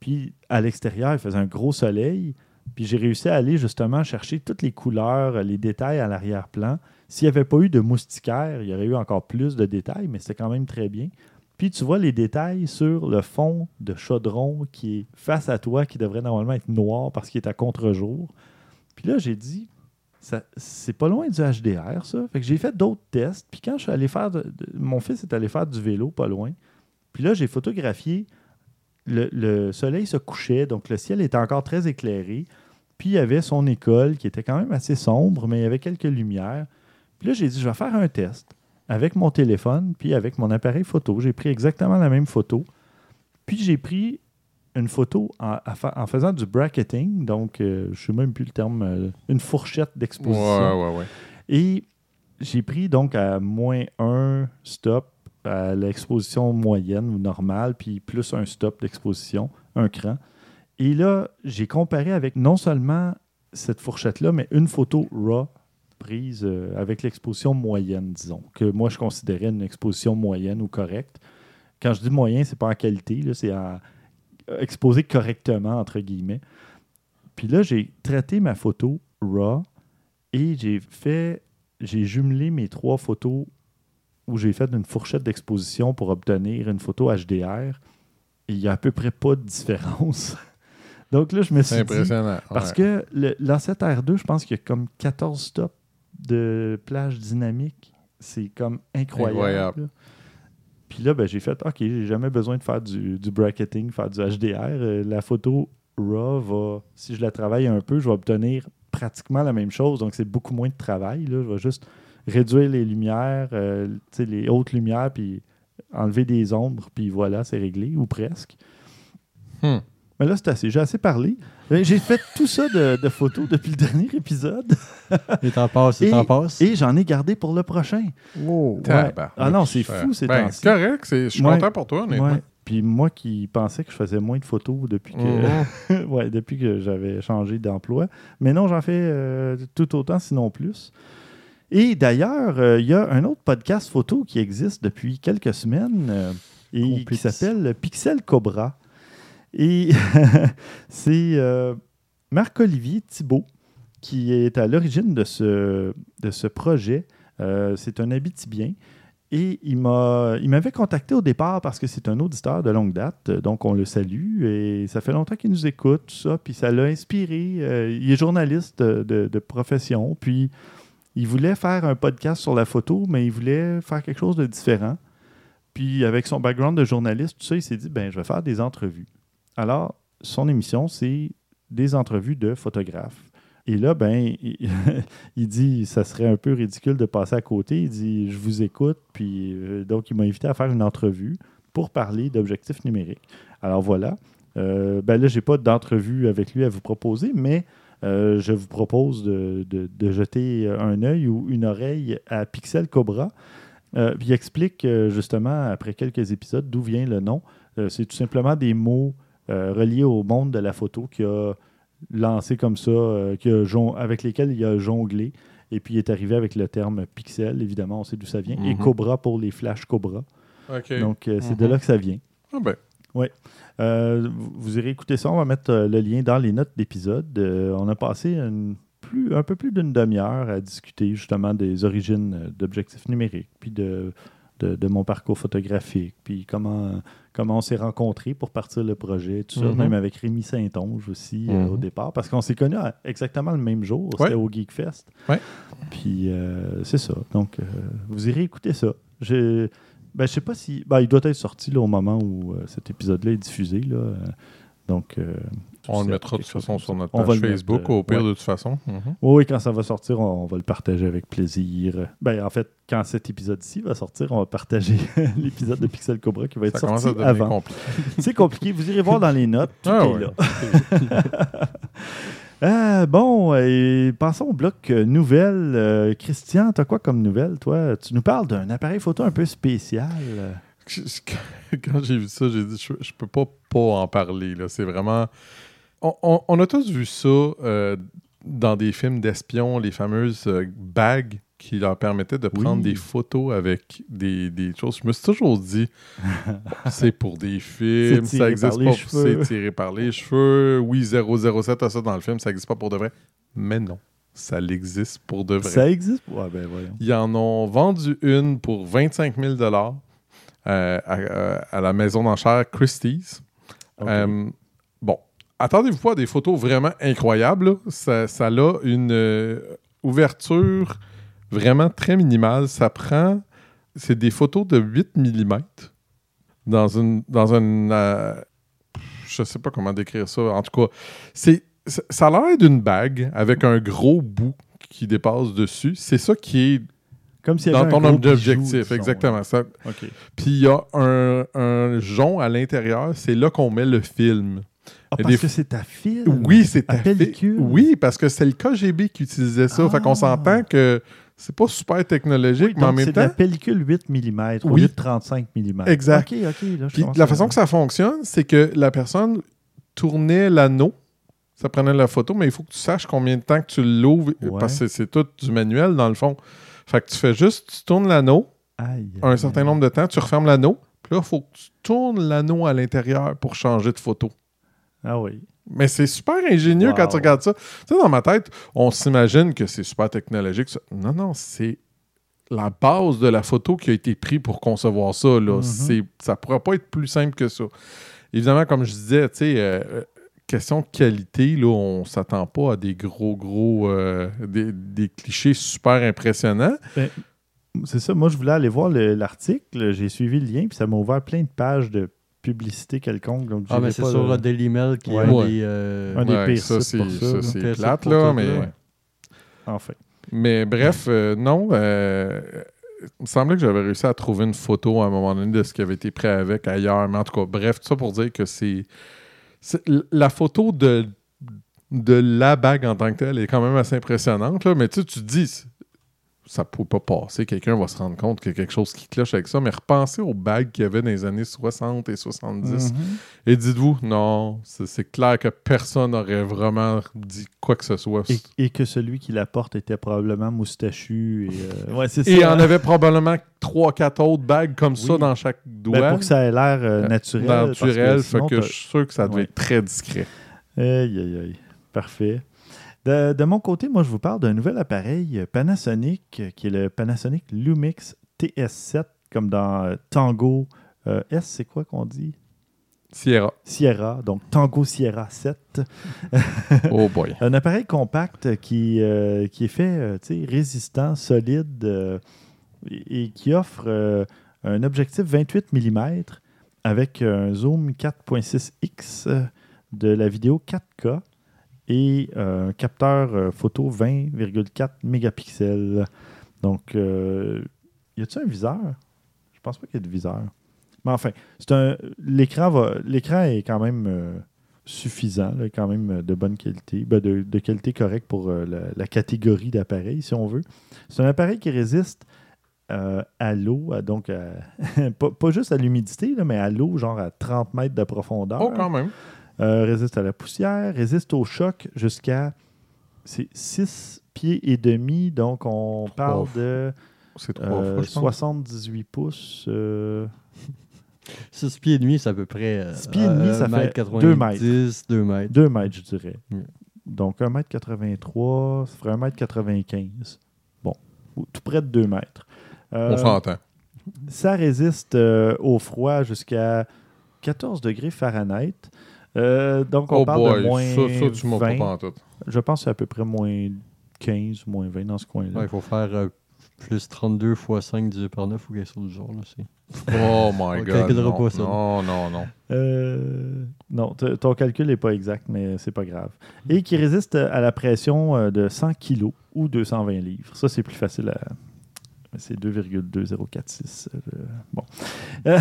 Puis à l'extérieur, il faisait un gros soleil. Puis j'ai réussi à aller justement chercher toutes les couleurs, les détails à l'arrière-plan. S'il n'y avait pas eu de moustiquaire, il y aurait eu encore plus de détails, mais c'était quand même très bien. Puis tu vois les détails sur le fond de chaudron qui est face à toi, qui devrait normalement être noir parce qu'il est à contre-jour. Puis là, j'ai dit, c'est pas loin du HDR, ça. Fait que j'ai fait d'autres tests. Puis quand je suis allé faire. mon fils est allé faire du vélo pas loin. Puis là, j'ai photographié. Le, le soleil se couchait, donc le ciel était encore très éclairé. Puis il y avait son école qui était quand même assez sombre, mais il y avait quelques lumières. Puis là, j'ai dit, je vais faire un test avec mon téléphone, puis avec mon appareil photo. J'ai pris exactement la même photo. Puis j'ai pris une photo en, faisant du bracketing, donc euh, je ne sais même plus le terme, euh, une fourchette Ouais, d'exposition. ouais, ouais. Et j'ai pris donc à moins un stop à l'exposition moyenne ou normale, puis plus un stop d'exposition, un cran. Et là, j'ai comparé avec non seulement cette fourchette-là, mais une photo RAW prise euh, avec l'exposition moyenne, disons, que moi je considérais une exposition moyenne ou correcte. Quand je dis moyen, c'est pas en qualité, là, c'est en exposé correctement, entre guillemets. Puis là, j'ai traité ma photo RAW et j'ai fait, j'ai jumelé mes trois photos où j'ai fait une fourchette d'exposition pour obtenir une photo HDR. Et il n'y a à peu près pas de différence. Donc là, je me suis C'est dit, impressionnant. parce ouais. que le- l'A7 R2, je pense qu'il y a comme 14 stops de plage dynamique. C'est comme incroyable. Incroyable. Puis là, ben, j'ai fait, OK, j'ai jamais besoin de faire du, du bracketing, faire du HDR. Euh, la photo RAW va, si je la travaille un peu, je vais obtenir pratiquement la même chose. Donc, c'est beaucoup moins de travail. Là. Je vais juste réduire les lumières, euh, les hautes lumières, puis enlever des ombres, puis voilà, c'est réglé, ou presque. Hmm. Mais là, c'est assez. J'ai assez parlé. Euh, J'ai fait tout ça de, de photos depuis le dernier épisode Et t'en passes, et t'en passes? et j'en ai gardé pour le prochain. Oh. Ouais. Tabarnak. Ah non, c'est fou, ces ben. C'est correct. c'est- Je suis Ouais. content pour toi, honnêtement. Ouais. Puis moi qui pensais que je faisais moins de photos depuis que, ouais, depuis que j'avais changé d'emploi. Mais non, j'en fais euh, tout autant, sinon plus. Et d'ailleurs, euh, il y a un autre podcast photo qui existe depuis quelques semaines euh, et qui s'appelle Pixel Cobra. Et c'est euh, Marc-Olivier Thibault qui est à l'origine de ce, de ce projet. Euh, c'est un habitibien. Et il m'a, il m'avait contacté au départ parce que c'est un auditeur de longue date, donc on le salue et ça fait longtemps qu'il nous écoute, tout ça, puis ça l'a inspiré. Euh, il est journaliste de, de- de profession, puis il voulait faire un podcast sur la photo, mais il voulait faire quelque chose de différent. Puis avec son background de journaliste, tout ça, il s'est dit, ben je vais faire des entrevues. Alors, son émission, c'est des entrevues de photographes. Et là, ben, il, dit, ça serait un peu ridicule de passer à côté. Il dit, je vous écoute. Puis, euh, donc, il m'a invité à faire une entrevue pour parler d'objectifs numériques. Alors voilà. Euh, ben là, je n'ai pas d'entrevue avec lui à vous proposer, mais euh, je vous propose de, de- de jeter un œil ou une oreille à Pixel Cobra. Il explique justement, après quelques épisodes, d'où vient le nom. C'est tout simplement des mots reliés au monde de la photo qui a lancé comme ça, euh, qui a jon- avec lesquels il a jonglé. Et puis il est arrivé avec le terme pixel, évidemment, on sait d'où ça vient. Et Mhm. Cobra pour les flashs Cobra. Donc euh, c'est de Mhm. là que ça vient. Ah ben, Euh, vous irez écouter ça. On va mettre euh, le lien dans les notes d'épisode. Euh, on a passé une plus, un peu plus d'une demi-heure à discuter justement des origines euh, d'objectifs numériques, puis de, de, de mon parcours photographique, puis comment, comment on s'est rencontrés pour partir le projet, tout ça, Mhm. même avec Rémi Saint-Onge aussi euh, au départ, parce qu'on s'est connus à exactement le même jour, Ouais. c'était au Geekfest. Ouais. Puis euh, c'est ça. Donc, euh, vous irez écouter ça. Je ben, je sais pas si. Ben, il doit être sorti là, au moment où cet épisode-là est diffusé. Là. Euh, Donc. Euh, On le mettra de toute façon sur notre page mettre, Facebook, euh, au pire ouais. de toute façon. Oui, oui, quand ça va sortir, on, on va le partager avec plaisir. Ben, en fait, quand cet épisode-ci va sortir, on va partager l'épisode de Pixel Cobra qui va être Ça commence à sorti avant. C'est compliqué. Vous irez voir dans les notes. Tout Ah est ouais. là. Ah, bon, et passons au bloc euh, nouvelles. Euh, Christian, t'as quoi comme nouvelle, toi? Tu nous parles d'un appareil photo un peu spécial. Quand j'ai vu ça, j'ai dit, je, je peux pas pas en parler. C'est vraiment... On, on- on a tous vu ça euh, dans des films d'espions, les fameuses euh, bagues qui leur permettaient de prendre Oui. des photos avec des, des choses. Je me suis toujours dit, c'est pour des films, ça existe les pas, c'est tiré par les cheveux. Oui, 007 a ça dans le film, ça existe pas pour de vrai. Mais non, ça l'existe pour de vrai. Ça existe? Ouais, ben voyons. Ils en ont vendu une pour 25 000 euh, à, à- à la maison d'enchères Christie's. Euh, attendez-vous pas à des photos vraiment incroyables. là. Ça, ça a une euh, ouverture vraiment très minimale. Ça prend... C'est des photos de 8 mm dans une... Dans une euh, je sais pas comment décrire ça. En tout cas, c'est ça a l'air d'une bague avec un gros bout qui dépasse dessus. C'est ça qui est Comme s'il y dans avait ton un gros objectif, exactement. Ça. Puis il y a un, un jonc à l'intérieur, c'est là qu'on met le film. Ah, parce des- que c'est ta film? Oui, c'est ta fi- pellicule? Oui, parce que c'est le KGB qui utilisait ça. Fait qu'on Ah. s'entend que c'est pas super technologique, Oui, mais en même c'est de la temps. pellicule 8 mm au Oui. lieu de 35 mm. Exact. OK, OK. Là, je Puis la façon que ça fonctionne, c'est que la personne tournait l'anneau. Ça prenait la photo, mais il faut que tu saches combien de temps que tu l'ouvres, Ouais. parce que c'est tout du manuel dans le fond. Fait que tu fais juste, tu tournes l'anneau, un certain nombre de temps, tu refermes l'anneau, puis là, il faut que tu tournes l'anneau à l'intérieur pour changer de photo. Ah oui. Mais c'est super ingénieux Wow. quand tu regardes ça. Tu sais, dans ma tête, on s'imagine que c'est super technologique. ça. Non, non, c'est la base de la photo qui a été prise pour concevoir ça. Là. Mhm. C'est- Ça ne pourra pas être plus simple que ça. Évidemment, comme je disais, tu sais, euh, euh, question de qualité, là, on s'attend pas à des gros, gros, euh, des, des clichés super impressionnants. C'est ça. Moi, je voulais aller voir le- l'article. J'ai suivi le lien, puis ça m'a ouvert plein de pages de publicité quelconque. Donc, Ah, mais c'est sur le- Daily Mail qui Ouais. a Ouais. des. euh, Un des Ouais, pires ça, pour c'est ça, ça, là. c'est Pire plate, là, mais... Enfin. Mais bref, euh, non. euh, il me semblait que j'avais réussi à trouver une photo à un moment donné de ce qui avait été pris avec ailleurs. Mais en tout cas, bref, tout ça pour dire que c'est. La photo de, de la bague en tant que telle est quand même assez impressionnante. là, mais tu sais, tu te dis, ça ne peut pas passer. Quelqu'un va se rendre compte qu'il y a quelque chose qui cloche avec ça. Mais repensez aux bagues qu'il y avait dans les années 60 et 70. Mhm. Et dites-vous, non, c'est clair que personne n'aurait vraiment dit quoi que ce soit. et, et que celui qui la porte était probablement moustachu. Et, euh, ouais, Et en avait probablement 3-4 autres bagues comme ça dans chaque doigt. Ben, pour que ça ait l'air euh, naturel. parce que naturel. fait sinon, que je suis sûr que ça Ouais. être très discret. Aïe, aïe, aïe. Parfait. De, de mon côté, moi, je vous parle d'un nouvel appareil Panasonic euh, qui est le Panasonic Lumix TS7, comme dans euh, Tango euh, S, c'est quoi qu'on dit? Sierra. Sierra, donc Tango Sierra 7. Oh boy. Un appareil compact qui, euh, qui est fait tu sais, résistant, solide euh, et, et qui offre un objectif 28 mm avec un zoom 4.6x euh, de la vidéo 4K et euh, capteur euh, photo 20,4 mégapixels. Donc, euh, y a-t-il un viseur? Je pense pas qu'il y ait de viseur. Mais enfin, c'est un l'écran va l'écran est quand même euh, suffisant, quand même de bonne qualité, ben, de, qualité correcte pour la, catégorie d'appareil, si on veut. C'est un appareil qui résiste à l'eau, donc pas, juste à l'humidité, mais à l'eau, genre à 30 mètres de profondeur. Oh, quand même. Euh, résiste à la poussière, résiste au choc jusqu'à c'est 6 pieds et demi, donc on parle fois. de trois euh, fois, je pense. 78 pouces. euh, 6 pieds et demi, c'est à peu près. euh, Six pieds et demi, euh, ça fait mètre deux mètres. 90, 2 mètres. 2 mètres, je dirais. Mm. Donc 1m83, ça ferait 1m95. Bon, ou tout près de 2 mètres. Euh, On s'entend. ça résiste euh, au froid jusqu'à 14 degrés Fahrenheit. Euh, donc, on Oh parle boy, de moins ça, ça, tu m'as pas 20. pantoute. Je pense que c'est à peu près moins 15, moins 20 dans ce coin-là. Ouais, il faut faire euh, plus 32 fois 5 divisé par 9 ou quelque chose du genre. Là, c'est- Oh my On god. calculera Non, pas ça. non, non, non. Euh, non, t- ton calcul n'est pas exact, mais c'est pas grave. Et qui résiste à la pression euh, de 100 kg ou 220 livres. Ça, c'est plus facile à. C'est 2,2046. euh, bon. Euh,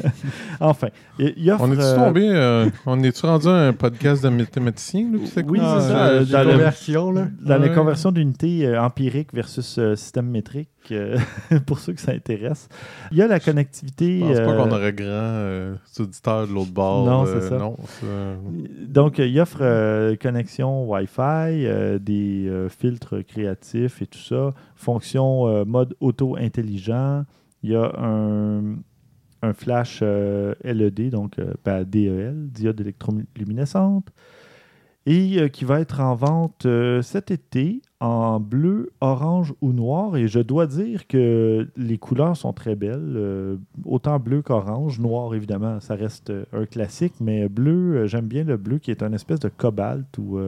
enfin, il offre. On est-tu euh, tombé, euh, on est-tu rendu à un podcast de mathématiciens, là, Oui, quoi? c'est ça, euh, dans conversion, là. Dans les Ouais. conversions d'unités empiriques versus système métrique, pour ceux que ça intéresse. Il y a la connectivité. Je pense pas euh, qu'on aurait grand euh, auditeur de l'autre bord. Non, euh, c'est ça. Non, c'est- Donc, il offre euh, connexion Wi-Fi, euh, des euh, filtres créatifs et tout ça, fonction euh, mode auto intelligent. Il y a un, flash euh, LED, donc euh, DEL, diode électroluminescente, et qui va être en vente cet été en bleu, orange ou noir. Et je dois dire que les couleurs sont très belles, autant bleu qu'orange. Noir, évidemment, ça reste un classique, mais bleu, j'aime bien le bleu qui est un espèce de cobalt ou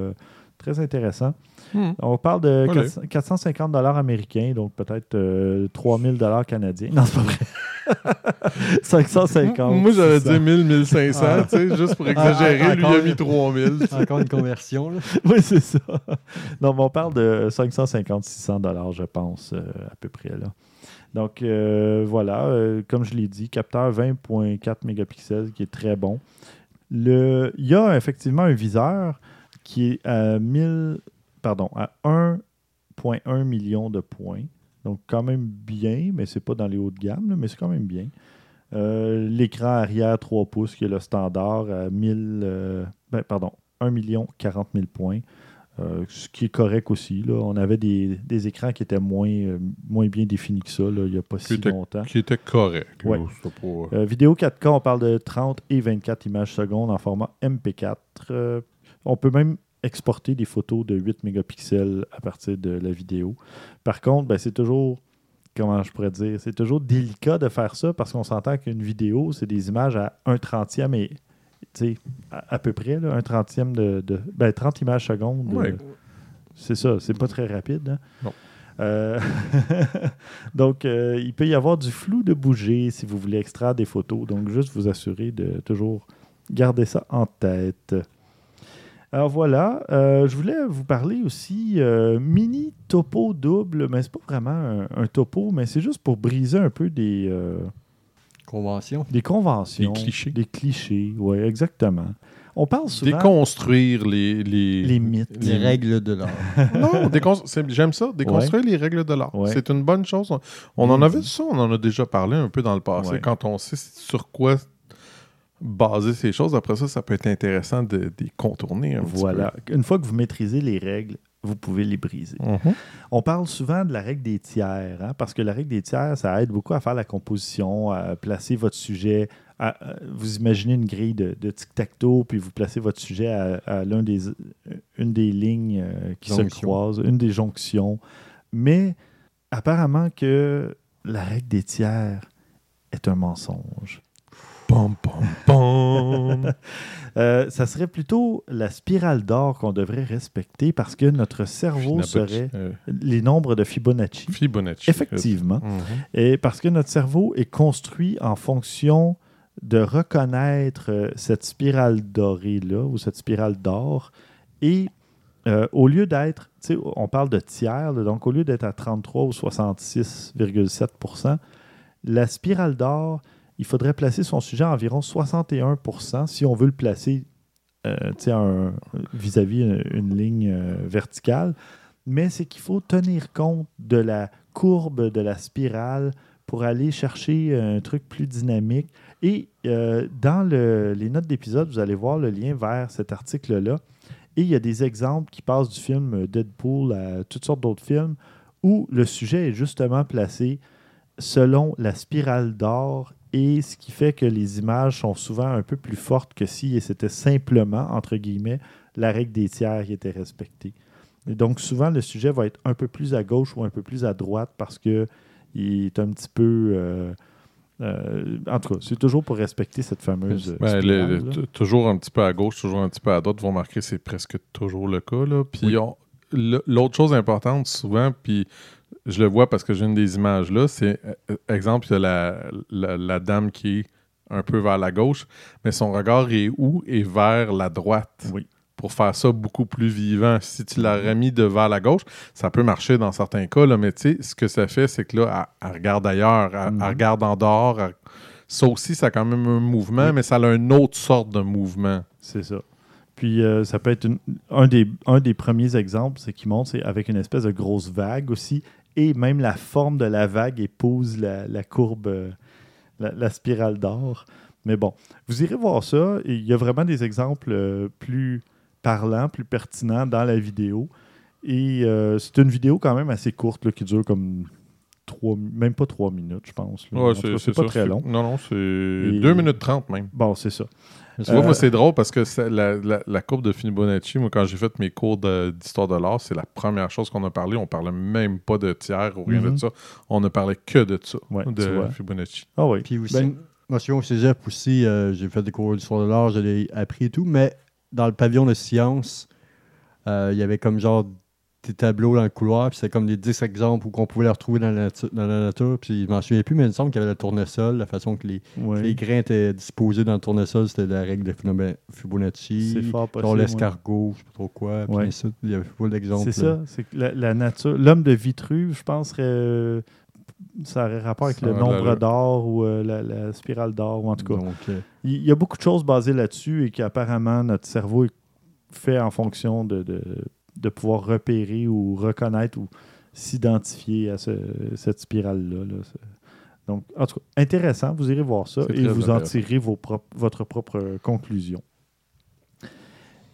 très intéressant. Hmm. On parle de Voilà. 400 450 dollars américains, donc peut-être euh, 3000 dollars canadiens. Non, c'est pas vrai. 550. Moi, j'aurais 600. dit 1000, 1500, Ah. tu sais, juste pour exagérer. ah, lui, il a mis 3000. Encore une conversion. Là. Oui, c'est ça. Non, mais on parle de 550-600 dollars, je pense, euh, à peu près. là. Donc, euh, voilà, euh, comme je l'ai dit, capteur 20.4 mégapixels qui est très bon. Le, il y a effectivement un viseur qui est à 1000, pardon, à 1.1 million de points. Donc, quand même bien, mais c'est pas dans les hauts de gamme, là, mais c'est quand même bien. Euh, L'écran arrière 3 pouces, qui est le standard, à 1000, euh, ben, pardon, 1 million 40 000 points. Euh, ce qui est correct aussi. Là. On avait des, des écrans qui étaient moins, euh, moins bien définis que ça, là, il n'y a pas si était- longtemps. Qui était correct. là, Ouais. Euh, vidéo 4K, on parle de 30 et 24 images secondes en format MP4. On peut même exporter des photos de 8 mégapixels à partir de la vidéo. Par contre, ben, c'est toujours, comment je pourrais dire, c'est toujours délicat de faire ça parce qu'on s'entend qu'une vidéo, c'est des images à 1 trentième et tu sais, à, à peu près, là, un trentième de, de- ben, 30 images secondes. Ouais. euh, c'est ça, c'est pas très rapide. hein. Non. Euh, donc, euh, il peut y avoir du flou de bouger si vous voulez extraire des photos. Donc, juste vous assurer de toujours garder ça en tête. Alors voilà, euh, je voulais vous parler aussi euh, mini topo double, mais c'est pas vraiment un, un topo, mais c'est juste pour briser un peu des, euh, Convention. des conventions. Des clichés. Des clichés, oui, exactement. On parle souvent Déconstruire les, les, les mythes. Les règles de l'art. Non, j'aime ça, déconstruire les règles de l'art. Ouais. C'est une bonne chose. On, on en avait ça, on en a déjà parlé un peu dans le passé. Ouais. Quand on sait sur quoi baser ces choses, après ça, ça peut être intéressant de, de les contourner un petit Voilà. Une fois que vous maîtrisez les règles, vous pouvez les briser. peu. Mhm. On parle souvent de la règle des tiers, hein, parce que la règle des tiers, ça aide beaucoup à faire la composition, à placer votre sujet. à- à- vous imaginez une grille de, de tic-tac-toe, puis vous placez votre sujet à, à l'un des, une des lignes euh, qui se croisent, une des jonctions. Mais apparemment que la règle des tiers est un mensonge. Pom, pom, pom. Euh, ça serait plutôt la spirale d'or qu'on devrait respecter parce que notre cerveau serait Euh, les nombres de Fibonacci. Fibonacci. Effectivement. Mhm. Et parce que notre cerveau est construit en fonction de reconnaître euh, cette spirale dorée-là, ou cette spirale d'or, et euh, au lieu d'être, tu sais, on parle de tiers, là, donc au lieu d'être à 33 ou 66,7% la spirale d'or, il faudrait placer son sujet à environ 61% si on veut le placer euh, vis-à-vis une, une ligne euh, verticale. Mais c'est qu'il faut tenir compte de la courbe de la spirale pour aller chercher un truc plus dynamique. Et euh, dans le- les notes d'épisode, vous allez voir le lien vers cet article-là. Et il y a des exemples qui passent du film Deadpool à toutes sortes d'autres films où le sujet est justement placé selon la spirale d'or et ce qui fait que les images sont souvent un peu plus fortes que si c'était simplement, entre guillemets, la règle des tiers qui était respectée. Et donc, souvent, le sujet va être un peu plus à gauche ou un peu plus à droite parce que il est un petit peu. euh, euh, en tout cas, c'est toujours pour respecter cette fameuse. euh, Ben, le- le- toujours un petit peu à gauche, toujours un petit peu à droite. Vous remarquez, c'est presque toujours le cas. Là. Puis l'autre chose importante, souvent, puis je le vois parce que j'ai une des images là, c'est, euh, exemple, il y a la, la- la dame qui est un peu vers la gauche, mais son regard est où? Est vers la droite. Oui. Pour faire ça beaucoup plus vivant. Si tu l'aurais mis de vers la gauche, ça peut marcher dans certains cas, là, mais tu sais, ce que ça fait, c'est que là, elle, elle regarde ailleurs, elle, Mhm. elle regarde en dehors. elle- Ça aussi, ça a quand même un mouvement, Oui. mais ça a une autre sorte de mouvement. C'est ça. Puis euh, ça peut être une- un, des, un des premiers exemples, c'est qui montre, c'est avec une espèce de grosse vague aussi, et même la forme de la vague épouse la, la courbe, euh, la, la spirale d'or. Mais bon, vous irez voir ça, il y a vraiment des exemples euh, plus parlants, plus pertinents dans la vidéo. Et euh, c'est une vidéo quand même assez courte, là, qui dure comme trois, même pas trois minutes, je pense. Ouais, c'est ça, pas très long. Non, non, c'est Et- 2 minutes 30 même. Bon, c'est ça. Tu vois, Euh, moi, c'est drôle parce que la, la- la courbe de Fibonacci, moi, quand j'ai fait mes cours d'histoire de, l'art, c'est la première chose qu'on a parlé. On parlait même pas de tiers ou rien Mhm. de ça. On ne parlait que de ça, Ouais, de. Fibonacci. Ah oui. Puis aussi, Ben, moi, je suis au cégep aussi, euh, j'ai fait des cours d'histoire de l'art, je l'ai appris et tout, mais dans le pavillon de sciences, euh, il y avait comme genre des tableaux dans le couloir, puis c'était comme des 10 exemples où qu'on pouvait les retrouver dans la, dans la nature, puis je m'en souviens plus, mais il me semble qu'il y avait le tournesol, la façon que les, ouais. les grains étaient disposés dans le tournesol, c'était la règle de Fibonacci. C'est fort possible. ouais. l'escargot, je sais pas trop quoi, puis Ouais. il y avait pas d'exemple. C'est ça, c'est que la, la nature. L'homme de Vitruve, je pense, serait, euh, ça aurait rapport avec Ça le nombre d'or ou euh, la, la spirale d'or, ou en tout cas. Donc, euh, Il il y a beaucoup de choses basées là-dessus et qu'apparemment notre cerveau est fait en fonction de, de, de pouvoir repérer ou reconnaître ou s'identifier à ce- cette spirale-là. là. C'est- Donc, en tout cas, intéressant. Vous irez voir ça C'est et vous en tirerez vos propres- votre propre conclusion.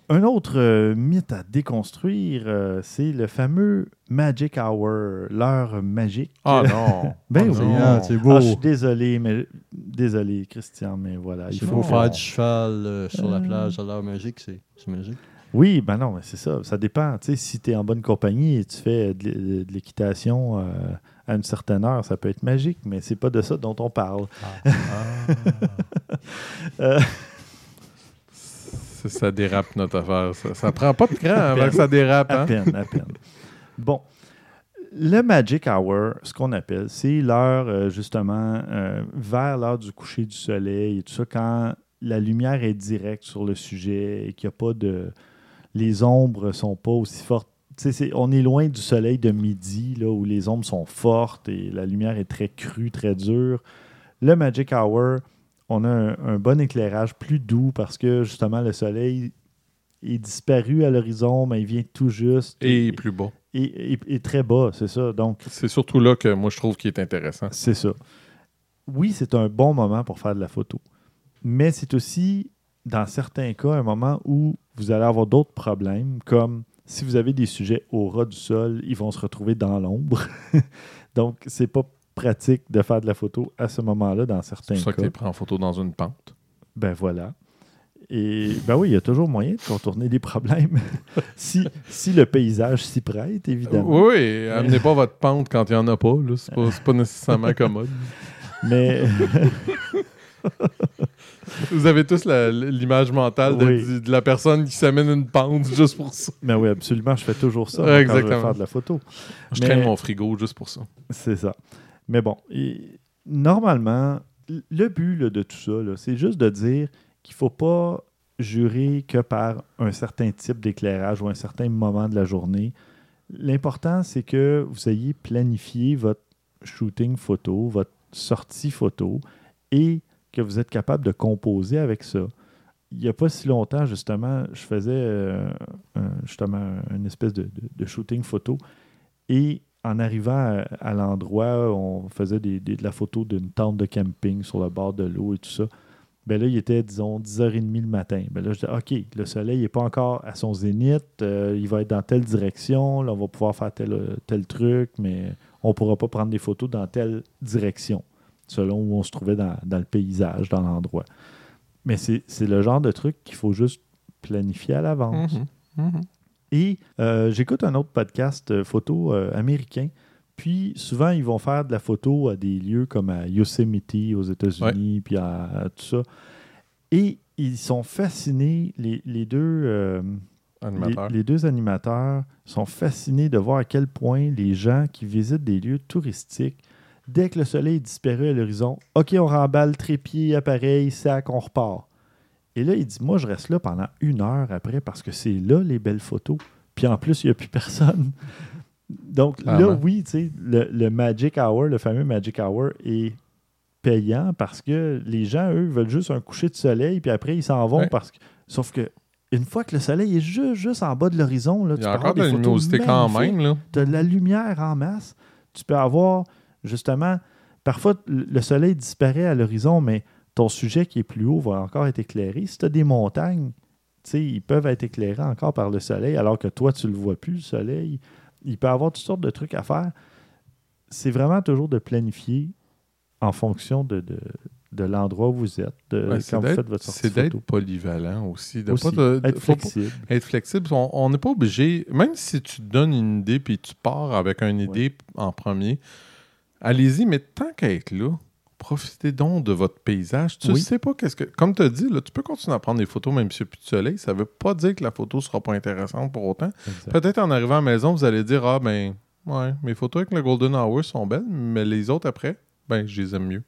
Un autre euh, mythe à déconstruire, euh, c'est le fameux Magic Hour, l'heure magique. Ah non! Ben Ah oui. non. Ah, c'est beau. Ah, je suis désolé, mais désolé, Christian, mais voilà. il c'est faut faire- faire du cheval euh, sur la Euh. plage à l'heure magique, c'est c'est magique. Oui, ben non, mais c'est ça. Ça dépend. Tu sais, si tu es en bonne compagnie et tu fais de l'é- de l'équitation euh, à une certaine heure, ça peut être magique, mais c'est pas de ça dont on parle. Euh, Ça, ça dérape notre affaire. Ça, ça prend pas de cran avant que ça dérape. à Hein? peine, à peine. Bon. Le Magic Hour, ce qu'on appelle, c'est l'heure, euh, justement, euh, vers l'heure du coucher du soleil et tout ça, quand la lumière est directe sur le sujet et qu'il n'y a pas de. Les ombres sont pas aussi fortes. On est loin du soleil de midi, là, où les ombres sont fortes et la lumière est très crue, très dure. Le Magic Hour, on a un, un bon éclairage plus doux parce que, justement, le soleil est disparu à l'horizon, mais il vient tout juste. Et plus bas. et- et- et très bas, c'est ça. Donc, C'est surtout là que moi, je trouve qu'il est intéressant. c'est ça. Oui, c'est un bon moment pour faire de la photo. Mais c'est aussi, dans certains cas, un moment où vous allez avoir d'autres problèmes, comme si vous avez des sujets au ras du sol, ils vont se retrouver dans l'ombre. Donc, c'est pas pratique de faire de la photo à ce moment-là, dans C'est certains pour ça que tu cas. les prends en photo dans une pente. Ben voilà. Et ben oui, il y a toujours moyen de contourner des problèmes. si, si le paysage s'y prête, évidemment. Oui, oui, amenez pas votre pente quand il n'y en a pas. C'est pas, c'est pas nécessairement commode. Mais Vous avez tous l'image mentale de, Oui. de la personne qui s'amène une pente juste pour ça. Mais oui, absolument, je fais toujours ça Ouais, quand je veux faire de la photo. Je Mais- traîne mon frigo juste pour ça. C'est ça. Mais bon, et normalement, le but là, de tout ça, c'est juste de dire qu'il ne faut pas jurer que par un certain type d'éclairage ou un certain moment de la journée. L'important, c'est que vous ayez planifié votre shooting photo, votre sortie photo et que vous êtes capable de composer avec ça. Il n'y a pas si longtemps, justement, je faisais euh, justement une espèce de, shooting photo et en arrivant à, à l'endroit, on faisait de la photo d'une tente de camping sur le bord de l'eau et tout ça. Ben là, il était, disons, 10h30 le matin. Ben là, je dis, OK, le soleil n'est pas encore à son zénith, euh, il va être dans telle direction, là, on va pouvoir faire tel, tel truc, mais on ne pourra pas prendre des photos dans telle direction. Selon où on se trouvait dans, dans le paysage, dans l'endroit. Mais c'est le genre de truc qu'il faut juste planifier à l'avance. Mhm. Mhm. Et euh, j'écoute un autre podcast euh, photo euh, américain. Puis souvent, ils vont faire de la photo à des lieux comme à Yosemite aux États-Unis, puis à, à tout ça. Et ils sont fascinés, les, les deux, euh, les, Animateur. les deux animateurs sont fascinés de voir à quel point les gens qui visitent des lieux touristiques, dès que le soleil disparaît à l'horizon, OK, on remballe trépied, appareil, sac, on repart. Et là, il dit, moi, je reste là pendant une heure après parce que c'est là les belles photos. Puis en plus, il n'y a plus personne. Donc là, oui, tu sais, le, le Magic Hour, le fameux Magic Hour est payant parce que les gens, eux, veulent juste un coucher de soleil, puis après, ils s'en vont Ouais. parce que. Sauf que une fois que le soleil est juste, juste en bas de l'horizon, là, tu peux encore avoir de la des photos luminosité quand même. Tu as de la lumière en masse. Tu peux avoir, justement, parfois, le le soleil disparaît à l'horizon, mais ton sujet qui est plus haut va encore être éclairé. Si tu as des montagnes, tu sais, ils peuvent être éclairés encore par le soleil, alors que toi, tu ne le vois plus, le soleil. Il peut y avoir toutes sortes de trucs à faire. C'est vraiment toujours de planifier en fonction de, de, de l'endroit où vous êtes, de c'est quand vous faites votre sortie c'est d'être polyvalent aussi. De Aussi, pas être pas- flexible. être flexible. On on n'est pas obligé, même si tu te donnes une idée puis tu pars avec une idée en premier, allez-y, mais tant qu'à être là, profitez donc de votre paysage. Tu ne Oui. sais pas qu'est-ce que. Comme tu as dit, là, tu peux continuer à prendre des photos même s'il n'y plus de soleil. Ça ne veut pas dire que la photo ne sera pas intéressante pour autant. Peut-être en arrivant à la maison, vous allez dire Ah, ben, ouais, mes photos avec le Golden Hour sont belles, mais les autres après, ben, je les aime mieux.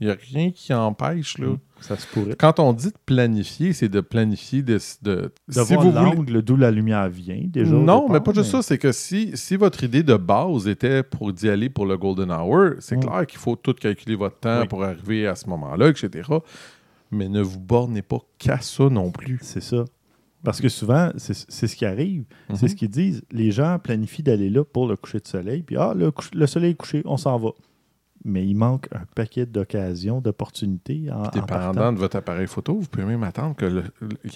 Il n'y a rien qui empêche, là. Mm. Ça se pourrait. Quand on dit de planifier, c'est de planifier de. de, De si voir voulez- l'angle d'où la lumière vient, déjà. non, départ, mais pas juste ça. C'est que si, si votre idée de base était pour d'y aller pour le Golden Hour, c'est Mm. clair qu'il faut tout calculer votre temps Oui. pour arriver à ce moment-là, etc. Mais ne vous bornez pas qu'à ça non plus. C'est ça. Parce que souvent, c'est ce qui arrive. C'est Mhm. ce qu'ils disent. Les gens planifient d'aller là pour le coucher de soleil. Puis, ah, le soleil est couché, on s'en va. Mais il manque un paquet d'occasions, d'opportunités. En, en Dépendant partant. de votre appareil photo, vous pouvez même attendre qu'il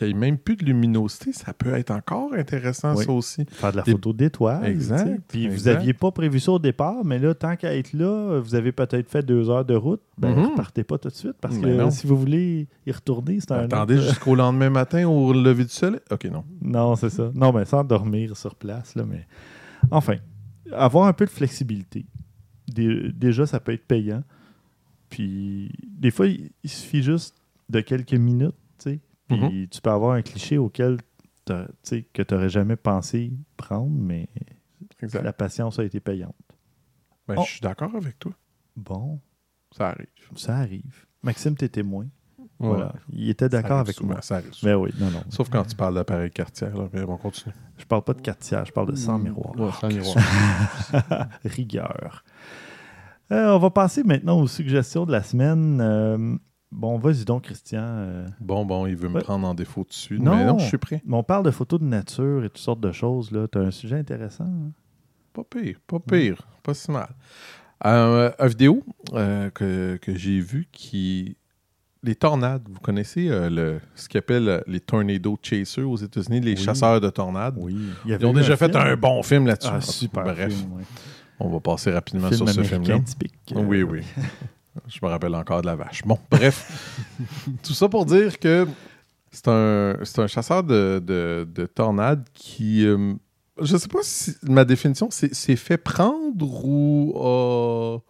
n'y ait même plus de luminosité. Ça peut être encore intéressant, Oui. ça aussi. Faire de la Des- photo d'étoiles. Exact, tu sais. Puis vous n'aviez pas prévu ça au départ, mais là, tant qu'à être là, vous avez peut-être fait deux heures de route. Ben, Mhm. partez pas tout de suite. Parce Mais que si vous voulez y retourner, c'est un. Attendez autre- jusqu'au lendemain matin au lever du soleil? OK, non. Non, c'est ça. Non, mais sans dormir sur place, là, mais. Enfin, avoir un peu de flexibilité. Dé- Déjà, ça peut être payant. Puis, des fois, il, il suffit juste de quelques minutes, tu sais. Puis, Mhm. tu peux avoir un cliché auquel que tu n'aurais jamais pensé prendre, mais Exact. la patience a été payante. Ben, Oh. Je suis d'accord avec toi. Bon, Ça arrive. ça arrive. Maxime, t'es témoin. Voilà. Il était d'accord avec souvent, moi. Ça arrive souvent. Mais oui, non, non. Sauf quand tu parles d'appareil quartier, là, mais on continue. Je parle pas de 4 tiers, je parle de 100 miroirs. Ouais, sans miroir. Rigueur. Euh, on va passer maintenant aux suggestions de la semaine. Euh, bon, vas-y donc, Christian. Euh, Bon, bon, il veut me Ouais. prendre en défaut dessus. Non. Mais non, je suis prêt. on parle de photos de nature et toutes sortes de choses. Tu as un sujet intéressant. hein? Pas pire, pas pire, pas si mal. Euh, une vidéo euh, que, que j'ai vue qui. Les tornades, vous connaissez euh, le, ce qu'ils appellent euh, les Tornado Chasers aux États-Unis, les Oui. chasseurs de tornades? Oui. Il Ils ont déjà fait film. un bon film là-dessus. Ah, super. Bref, film, ouais. on va passer rapidement Film sur ce film-là. typique. euh, Oui, oui. Je me rappelle encore de la vache. Bon, bref. Tout ça pour dire que c'est un, c'est un chasseur de, de, de tornades qui. euh, je sais pas si ma définition, c'est c'est fait prendre ou.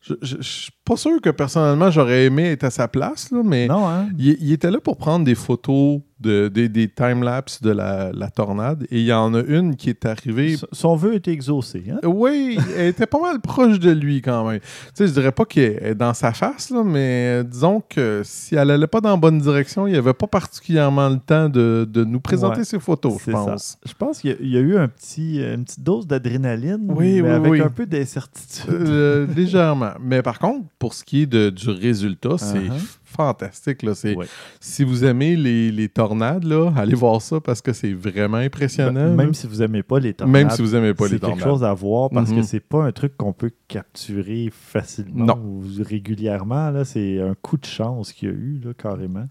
je, je, je suis pas sûr que personnellement j'aurais aimé être à sa place, là, mais Non, hein? il, il était là pour prendre des photos, de, des, des time-lapse de la, la tornade. Et il y en a une qui est arrivée S- Son vœu est exaucé. Hein? oui, elle était pas mal proche de lui quand même. Tu sais, je dirais pas qu'elle est dans sa face, là, mais euh, disons que si elle allait pas dans la bonne direction, il n'y avait pas particulièrement le temps de, de nous présenter Ouais, ses photos, je ça. pense. Je pense qu'il y, a- il y a eu un petit, euh, une petite dose d'adrénaline, Oui, mais oui, avec oui. un peu d'incertitude. Euh, légèrement. Mais par contre, pour ce qui est de, du résultat, c'est Uh-huh. fantastique. Là. C'est- Ouais. Si vous aimez les, les tornades, là, allez voir ça parce que c'est vraiment impressionnant. Ben, là. même si vous aimez pas les tornades, Même si vous aimez pas les c'est tornades. quelque chose à voir parce Mhm. que c'est pas un truc qu'on peut capturer facilement Non. ou régulièrement. C'est un coup de chance qu'il y a eu là, carrément.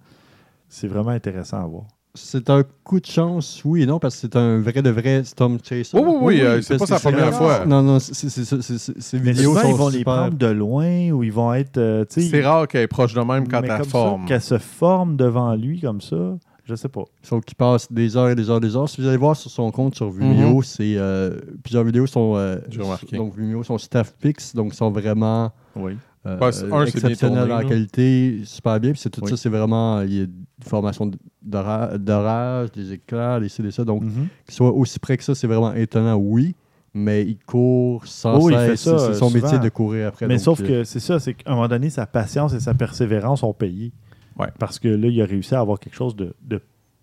C'est vraiment intéressant à voir. C'est un coup de chance, oui et non, parce que c'est un vrai de vrai Storm Chaser. Oui, oui, oui, euh, c'est pas sa première rare. fois. Non, non, c'est- ces vidéos souvent, sont ils vont les prendre de loin ou ils vont être. euh, C'est rare qu'elle est proche de même quand mais elle comme forme. Qu'elle se forme devant lui comme ça, je sais pas. Sauf qu'il passe des heures et des heures et des heures. Si vous allez voir sur son compte sur Vimeo, Mhm. c'est euh, plusieurs vidéos sont euh, J'ai remarqué. donc Vimeo sont staff pics, donc sont vraiment Oui. Euh, Ouais, un, bien tourné, en qualité, super bien. Puis tout Oui. ça, c'est vraiment il y a une formation d'ora- d'orage, des éclairs, des ça. Donc Mhm. qu'il soit aussi près que ça, c'est vraiment étonnant, oui. Mais il court sans Oh, cesse. C'est son souvent. métier de courir après. Mais donc, sauf euh, que c'est ça, c'est qu'à un moment donné, sa patience et sa persévérance ont payé. Ouais. Parce que là, il a réussi à avoir quelque chose de, de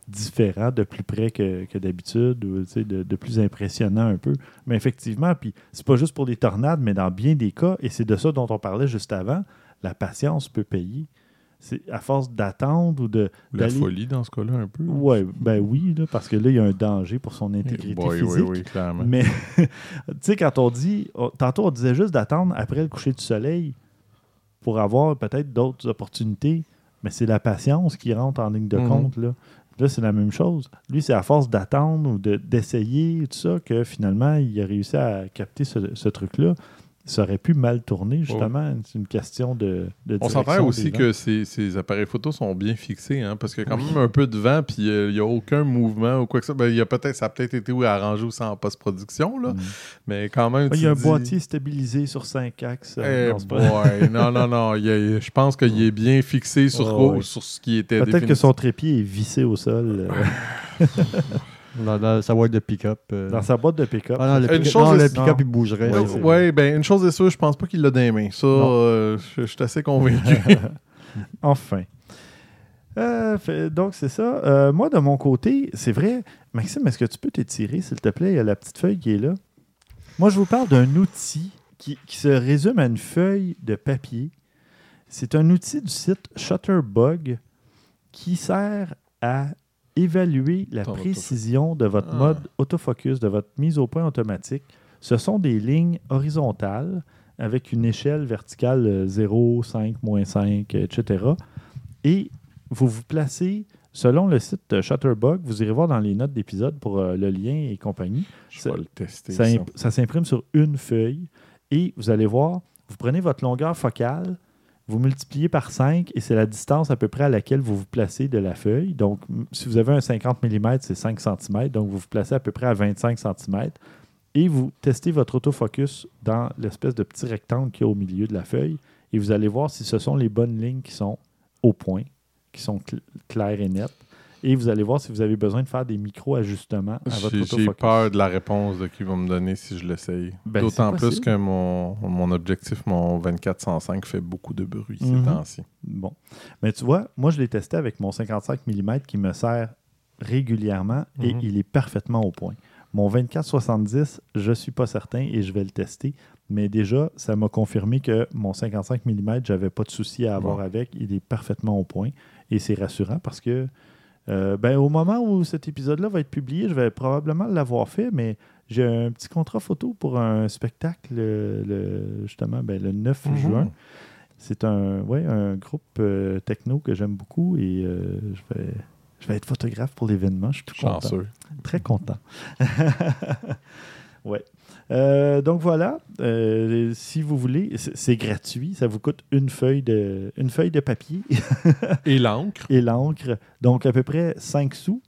différent, de plus près que, que d'habitude, ou de, de plus impressionnant un peu. Mais effectivement, puis c'est pas juste pour les tornades, mais dans bien des cas, et c'est de ça dont on parlait juste avant, la patience peut payer. C'est à force d'attendre ou de. La folie dans ce cas-là, un peu. Ouais, ben oui, là, parce que là, il y a un danger pour son intégrité Oui, physique. oui, oui, clairement. Mais, tu sais, quand on dit, on- tantôt on disait juste d'attendre après le coucher du soleil pour avoir peut-être d'autres opportunités, mais c'est la patience qui rentre en ligne de Mhm. compte. Là, là c'est la même chose. Lui, c'est à force d'attendre ou de- d'essayer, tout ça, que finalement, il a réussi à capter ce truc-là. Ça aurait pu mal tourner, justement. C'est une question de, de On s'entend aussi que ces, ces appareils photo sont bien fixés, hein, parce qu'il y a quand même un peu de vent, puis euh, il n'y a aucun mouvement ou quoi que ça. Ben, il y a peut-être, ça a peut-être été oui, arrangé aussi en post-production, là, Mhm. mais quand même. Ouais, tu Il y a un dis- boîtier stabilisé sur cinq axes. Eh Non, boy, non, non, non. il y a- je pense qu'il est bien fixé sur, Oh, oui. sur ce qui était Peut-être que son trépied est vissé au sol euh, dans, dans sa boîte de pick-up. euh, dans sa boîte de pick-up. ah non, le Une pick-up, chose non, est- le pick-up, non. il bougerait. Ouais, Ouais, ben, une chose est sûre, je pense pas qu'il l'a dans les mains. Ça, euh, je, je suis assez convaincu. Enfin. Euh, fait- donc, c'est ça. Euh, moi, de mon côté, c'est vrai. Maxime, est-ce que tu peux t'étirer, s'il te plaît? Il y a la petite feuille qui est là. Moi, je vous parle d'un outil qui, qui se résume à une feuille de papier. C'est un outil du site Shutterbug qui sert à évaluer la Ton précision de votre Ah. mode autofocus, de votre mise au point automatique. Ce sont des lignes horizontales avec une échelle verticale euh, 0, 5, moins 5, etc. Et vous vous placez, selon le site de Shutterbug, vous irez voir dans les notes d'épisode pour euh, le lien et compagnie. je Ça- vais le tester. Ça, ça. imp- ça s'imprime sur une feuille et vous allez voir, vous prenez votre longueur focale, vous multipliez par 5 et c'est la distance à peu près à laquelle vous vous placez de la feuille. Donc, si vous avez un 50 mm, c'est 5 cm. Donc, vous vous placez à peu près à 25 cm et vous testez votre autofocus dans l'espèce de petit rectangle qu'il y a au milieu de la feuille et vous allez voir si ce sont les bonnes lignes qui sont au point, qui sont cl- claires et nettes. Et vous allez voir si vous avez besoin de faire des micro-ajustements à votre autofocus. J'ai peur de la réponse de qu'il va me donner si je l'essaye. Ben, D'autant plus que mon, mon objectif, mon 2405, fait beaucoup de bruit ces Mhm. temps-ci. Bon. Mais tu vois, moi, je l'ai testé avec mon 55 mm qui me sert régulièrement et Mhm. il est parfaitement au point. Mon 24-70, je ne suis pas certain et je vais le tester. Mais déjà, ça m'a confirmé que mon 55 mm, j'avais pas de souci à avoir Bon. avec. Il est parfaitement au point. Et c'est rassurant parce que euh, ben, au moment où cet épisode-là va être publié, je vais probablement l'avoir fait, mais j'ai un petit contrat photo pour un spectacle, le, le- justement, ben, le 9 Mhm. juin. C'est un, ouais, un groupe euh, techno que j'aime beaucoup et euh, je, vais, je vais être photographe pour l'événement. Je suis tout content. Chanceux. Très content. ouais. Euh, donc voilà, Euh, si vous voulez, c'est gratuit. Ça vous coûte une feuille de, une feuille de papier Et l'encre. et l'encre, donc à peu près 5 sous.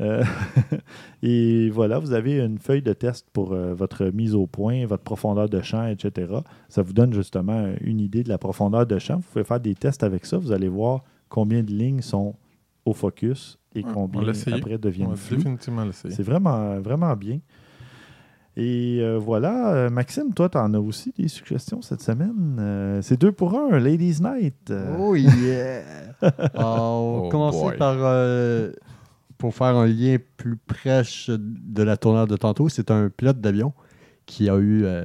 Euh, et voilà, vous avez une feuille de test pour votre mise au point, votre profondeur de champ, etc. Ça vous donne justement une idée de la profondeur de champ. Vous pouvez faire des tests avec ça. Vous allez voir combien de lignes sont au focus et on combien après deviennent floues. C'est vraiment, vraiment bien. Et euh, voilà, Euh, Maxime, toi, tu en as aussi des suggestions cette semaine. Euh, c'est deux pour un, Ladies Night. Oh yeah! on va Oh commencer par. euh, pour faire un lien plus prêche de la tournure de tantôt, c'est un pilote d'avion qui a eu. euh,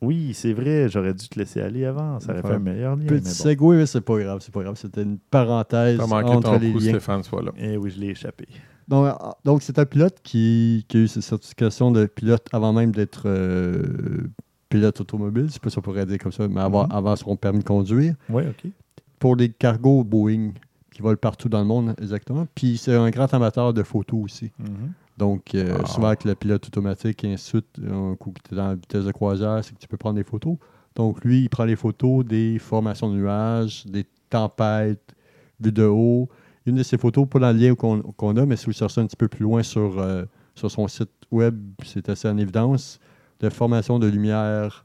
Oui, c'est vrai, j'aurais dû te laisser aller avant. Ça aurait fait un meilleur lien. petit mais bon. segway, mais c'est pas grave, c'est pas grave. C'était une parenthèse entre ton les coup, liens. Stéphane, soit là. Eh oui, je l'ai échappé. Donc, euh, donc, c'est un pilote qui, qui a eu cette certification de pilote avant même d'être euh, pilote automobile, je sais pas si on pourrait dire comme ça, mais avant, Mhm. avant son permis de conduire, Oui, OK. pour des cargos Boeing qui vole partout dans le monde, exactement. Puis c'est un grand amateur de photos aussi. Mhm. Donc, euh, Ah. souvent avec le pilote automatique et ainsi de suite, un coup que tu es dans la vitesse de croisière, c'est que tu peux prendre des photos. Donc, lui, il prend les photos des formations de nuages, des tempêtes, vues de haut. Une de ces photos, pas dans le lien qu'on a, mais si vous cherchez un petit peu plus loin sur, euh, sur son site web, c'est assez en évidence, de formations de lumière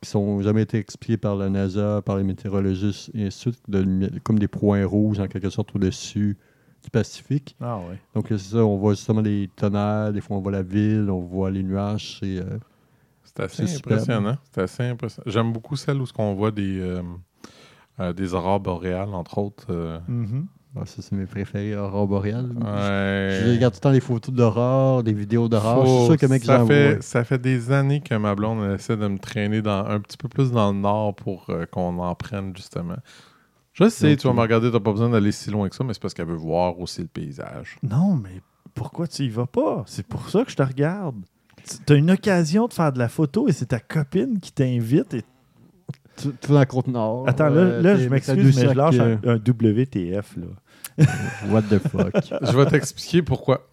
qui sont jamais été expliquées par la NASA, par les météorologistes, et ainsi de suite, comme des points rouges en quelque sorte au-dessus du Pacifique. Ah ouais. Donc, c'est ça, on voit justement les tonnerres, des fois on voit la ville, on voit les nuages. C'est, euh, C'est assez impressionnant. C'est assez impressionnant. J'aime beaucoup celle où on voit des, euh, euh, des aurores boréales, entre autres. euh. Mhm. Ah, ça, c'est mes préférés, Aurore Boréale. Ouais. Je regarde tout le temps les photos d'aurore, des vidéos d'aurore. Je suis sûr que mec, ça, fait, ça fait des années que ma blonde essaie de me traîner dans, un petit peu plus dans le nord pour euh, qu'on en prenne, justement. Je sais, Donc, tu vas euh, me regarder, t'as pas besoin d'aller si loin que ça, mais c'est parce qu'elle veut voir aussi le paysage. Non, mais pourquoi tu y vas pas? C'est pour ça que je te regarde. Tu as une occasion de faire de la photo et c'est ta copine qui t'invite. Et... Tout, dans la Côte-Nord. Attends, là, euh, là t'es- je t'as m'excuse, mais je lâche euh, un, un WTF. Là. What the fuck? Je vais t'expliquer pourquoi.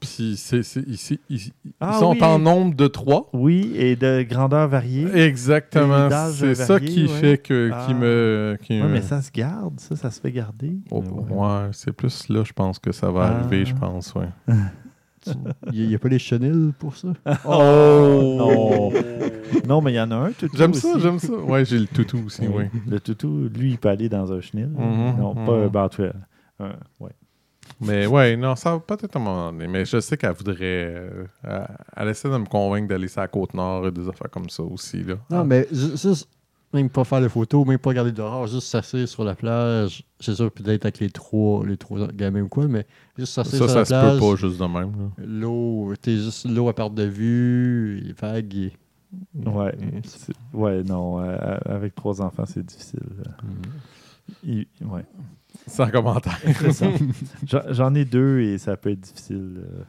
Puis c'est, c'est- ici, ici- Ah ils sont oui. en nombre de trois. Oui, et de grandeur variée. Exactement. C'est ça qui ouais. fait que qui Ah. me. Qui Oui, me- mais ça se garde, ça, ça se fait garder. Oh, Ouais. ouais, c'est plus là, je pense que ça va Ah. arriver, je pense, ouais. Il n'y a, pas les chenilles pour ça? Oh! non! non, mais il y en a un, toutou. J'aime ça, j'aime ça. Ouais, j'ai le toutou aussi, oui. Le toutou, lui, il peut aller dans un chenil. Mhm, non, mhm. pas un bantuel. Ouais. Mais ouais, non, ça va peut-être à un moment donné. Mais je sais qu'elle voudrait. euh, elle, elle essaie de me convaincre d'aller sur la côte nord et des affaires comme ça aussi. Là. Non, mais ju- juste, même pas faire de photos, même pas regarder dehors, juste s'asseoir sur la plage. C'est sûr, peut-être avec les trois, les trois gamins ou quoi, mais juste s'asseoir ça, sur ça la se plage. peut pas juste de même. là. L'eau, t'es juste l'eau à perte de vue, les vagues. et- Ouais. C'est- Ouais, non. euh, avec trois enfants, c'est difficile. Il- ouais. Sans commentaire. J'en ai deux et ça peut être difficile. euh.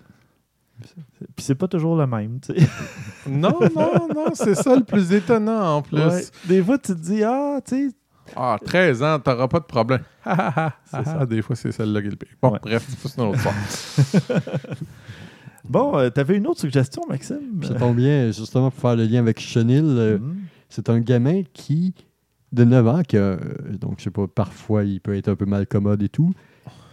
Puis c'est pas toujours le même, tu sais. non, non, non, c'est ça le plus étonnant en plus. Ouais. Des fois, tu te dis, ah, tu sais. Ah, 13 ans, t'auras pas de problème. C'est ça. Des fois, c'est celle-là qui est le pire. Bon, Ouais. bref, c'est une autre histoire. Bon, euh, t'avais une autre suggestion, Maxime? Ça tombe bien, justement, pour faire le lien avec Chenil. euh, Mhm. C'est un gamin qui, de 9 ans, qui a, euh, donc je sais pas, parfois il peut être un peu mal commode et tout,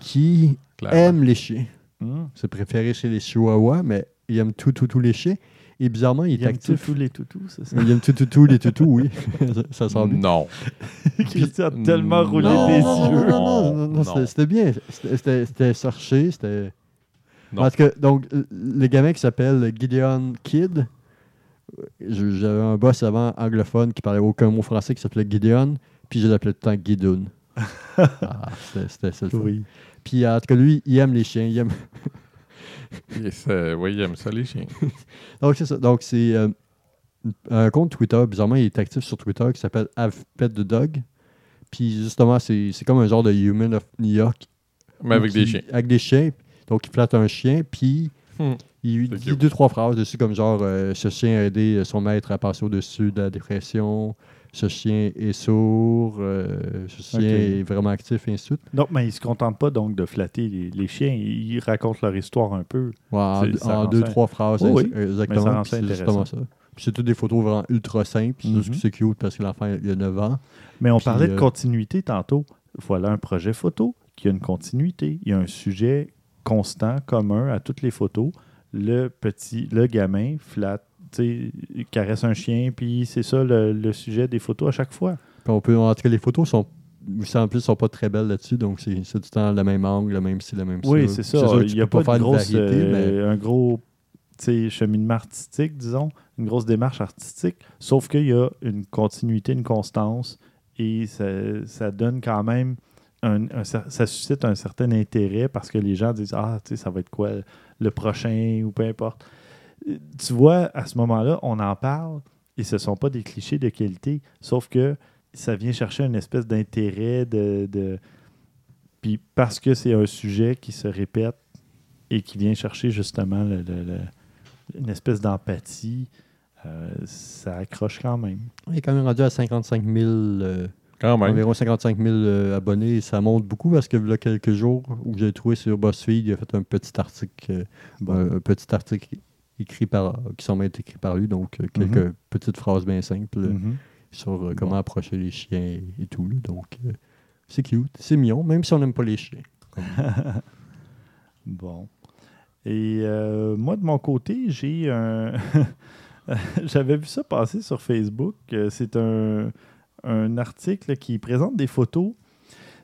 qui Clairement. aime les chiens. Mhm. C'est préféré chez les chihuahuas, mais il aime tout, tout, tout les chiens. Et bizarrement, il est Il aime actif. tous les toutous, c'est ça? Il aime tout, tout, tout les toutous, oui. ça sent bien. Non. Christian a tellement Non. roulé Non, des non, non, yeux. non, non, non, non, c'était- bien. C'était- cherché, c'était... Parce que, donc, euh, le gamin qui s'appelle Gideon Kidd, je- j'avais un boss avant anglophone qui parlait aucun mot français qui s'appelait Gideon, puis je l'appelais tout le temps Gideon. ah, c'était- ça. Oui. Puis en tout cas, lui, il aime les chiens. Il aime... Oui, il aime ça, les chiens. Donc, c'est ça. Donc, c'est euh, un compte Twitter. Bizarrement, il est actif sur Twitter qui s'appelle Have Pet the Dog. Puis justement, c'est c'est comme un genre de Human of New York. Mais avec qui- des chiens. Avec des chiens. Donc, il flatte un chien, puis Hmm. Il dit cute. deux, trois phrases dessus, comme genre euh, Ce chien a aidé son maître à passer au-dessus de la dépression. Ce chien est sourd. euh, ce chien est vraiment actif, et ainsi de suite. Non, mais ils se contentent pas donc de flatter les, les chiens. Ils racontent leur histoire un peu. Ouais, en deux, trois phrases, oui. exactement. C'est justement ça. Puis c'est toutes des photos vraiment ultra simples. Que c'est cute parce que l'enfant, il a 9 ans. Mais on Puis, parlait de euh, continuité tantôt. Voilà un projet photo qui a une continuité. Il y a un sujet constant, commun à toutes les photos. Le petit, le gamin flatte, caresse un chien, puis c'est ça le, le sujet des photos à chaque fois. Puis on peut, en tout cas, les photos sont. en plus, sont pas très belles là-dessus, donc c'est le temps le même angle, le même style, le même Oui, style. c'est ça. Il n'y a pas, de grosse, variété, euh, un gros cheminement artistique, disons, une grosse démarche artistique, sauf qu'il y a une continuité, une constance, et ça, ça donne quand même, ça suscite un certain intérêt parce que les gens disent, ah, tu sais, ça va être quoi le prochain, ou peu importe. Tu vois, à ce moment-là, on en parle, et ce ne sont pas des clichés de qualité, sauf que ça vient chercher une espèce d'intérêt de, de- Puis parce que c'est un sujet qui se répète et qui vient chercher justement une espèce d'empathie, euh, ça accroche quand même. Il est quand même rendu à 55 000 euh, Quand même. environ 55 000 euh, abonnés. Ça monte beaucoup parce que, il y a quelques jours, où j'ai trouvé sur BuzzFeed, il a fait un petit article, euh, Bon. un, un petit article écrit par, qui semble être écrit par lui, donc euh, quelques Mhm. petites phrases bien simples Mhm. sur comment Bon. approcher les chiens et, et tout. là. Donc, c'est cute, c'est mignon, même si on n'aime pas les chiens. Bon. Et moi, de mon côté, j'ai un. J'avais vu ça passer sur Facebook. C'est un, un article qui présente des photos.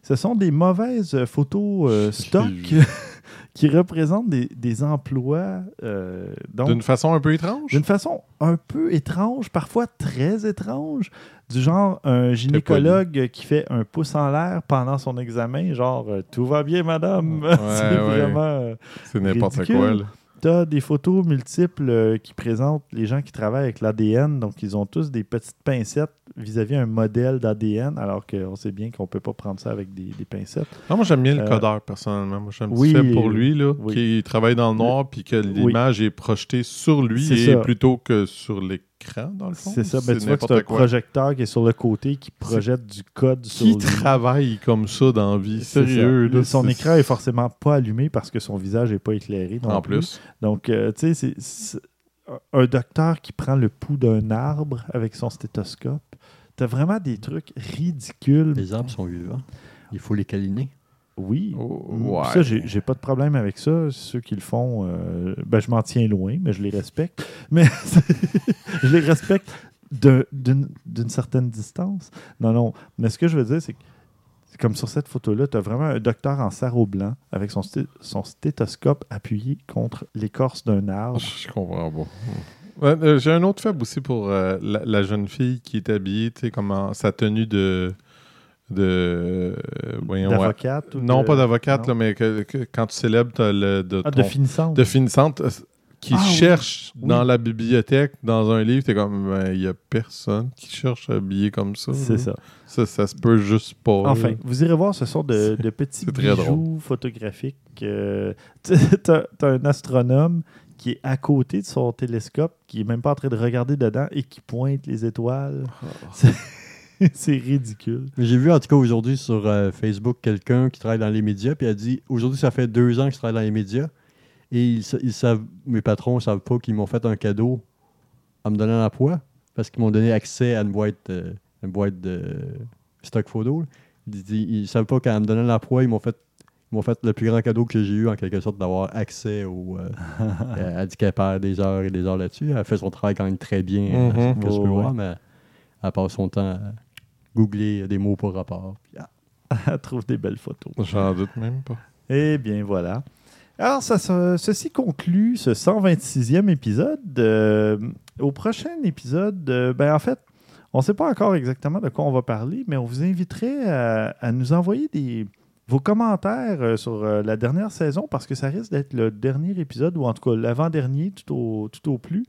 Ce sont des mauvaises photos euh, stock qui représentent des, des emplois. euh, D'une façon un peu étrange? d'une façon un peu étrange, parfois très étrange, du genre un gynécologue qui fait un pouce en l'air pendant son examen, genre euh, tout va bien madame? Ouais, c'est ouais. vraiment. C'est n'importe quoi. là. T'as des photos multiples euh, qui présentent les gens qui travaillent avec l'ADN, donc ils ont tous des petites pincettes vis-à-vis un modèle d'ADN, alors qu'on sait bien qu'on peut pas prendre ça avec des, des pincettes. Non, moi, j'aime bien le Euh, codeur, personnellement. Moi, j'aime oui, fait pour lui, là, oui. qui travaille dans le noir, puis que l'image est projetée sur lui C'est et ça. plutôt que sur l'écran, dans le fond? C'est ça, ben, tu vois que c'est un quoi. projecteur qui est sur le côté qui projette du code sur Qui lui. travaille comme ça dans la vie? Sérieux, là, Son écran est forcément pas allumé parce que son visage n'est pas éclairé. non En plus. plus. Donc, euh, tu sais, c'est- c'est un docteur qui prend le pouls d'un arbre avec son stéthoscope. T'as vraiment des trucs ridicules. Les arbres sont vivants. Il faut les câliner. Oui. Oh, Mm, ouais. Ça, j'ai pas de problème avec ça. Ceux qui le font, euh, ben, je m'en tiens loin, mais je les respecte. Mais je les respecte d'une certaine distance. Non, non. Mais ce que je veux dire, c'est que comme sur cette photo-là, tu as vraiment un docteur en sarrau blanc avec son, sté- son stéthoscope appuyé contre l'écorce d'un arbre. Je comprends pas. Ouais, euh, J'ai un autre faible aussi pour euh, la, la jeune fille qui est habillée, tu sais, comme en- sa tenue de. De ouais. D'avocate ou Non, de- pas d'avocate, là, mais que, que- quand tu célèbres, t'as le. De, Ah, de finissante. de finissante euh, qui Ah, cherche Oui. dans la bibliothèque, dans un livre, t'es comme, il n'y a personne qui cherche à habiller comme ça. C'est ça. Ça, ça se peut juste pas. Enfin, là. vous irez voir, ce sont de, de petits bijoux photographiques. euh, tu as, un astronome qui est à côté de son télescope, qui est même pas en train de regarder dedans et qui pointe les étoiles. C'est- C'est ridicule. J'ai vu en tout cas aujourd'hui sur euh, Facebook quelqu'un qui travaille dans les médias, puis il a dit aujourd'hui ça fait deux ans que je travaille dans les médias, et ils, ils savent, mes patrons ne savent pas qu'ils m'ont fait un cadeau en me donnant la poids, parce qu'ils m'ont donné accès à une boîte, euh, une boîte de stock photo. Ils, ils savent pas qu'en me donnant la poids, ils m'ont fait ils m'ont fait le plus grand cadeau que j'ai eu en quelque sorte d'avoir accès au euh, à- à dit qu'elle perd des heures et des heures là-dessus. Elle fait son travail quand même très bien, euh, Mhm. ce que je peux ouais. voir, mais elle passe son temps à googler des mots pour rapport. Puis, ah, Elle trouve des belles photos. J'en doute même pas. Eh bien, voilà. Alors, ça, ça- ceci conclut ce 126e épisode. Euh, au prochain épisode, euh, ben, en fait, on ne sait pas encore exactement de quoi on va parler, mais on vous inviterait à, à nous envoyer des, vos commentaires euh, sur euh, la dernière saison parce que ça risque d'être le dernier épisode ou en tout cas l'avant-dernier tout au, tout au plus.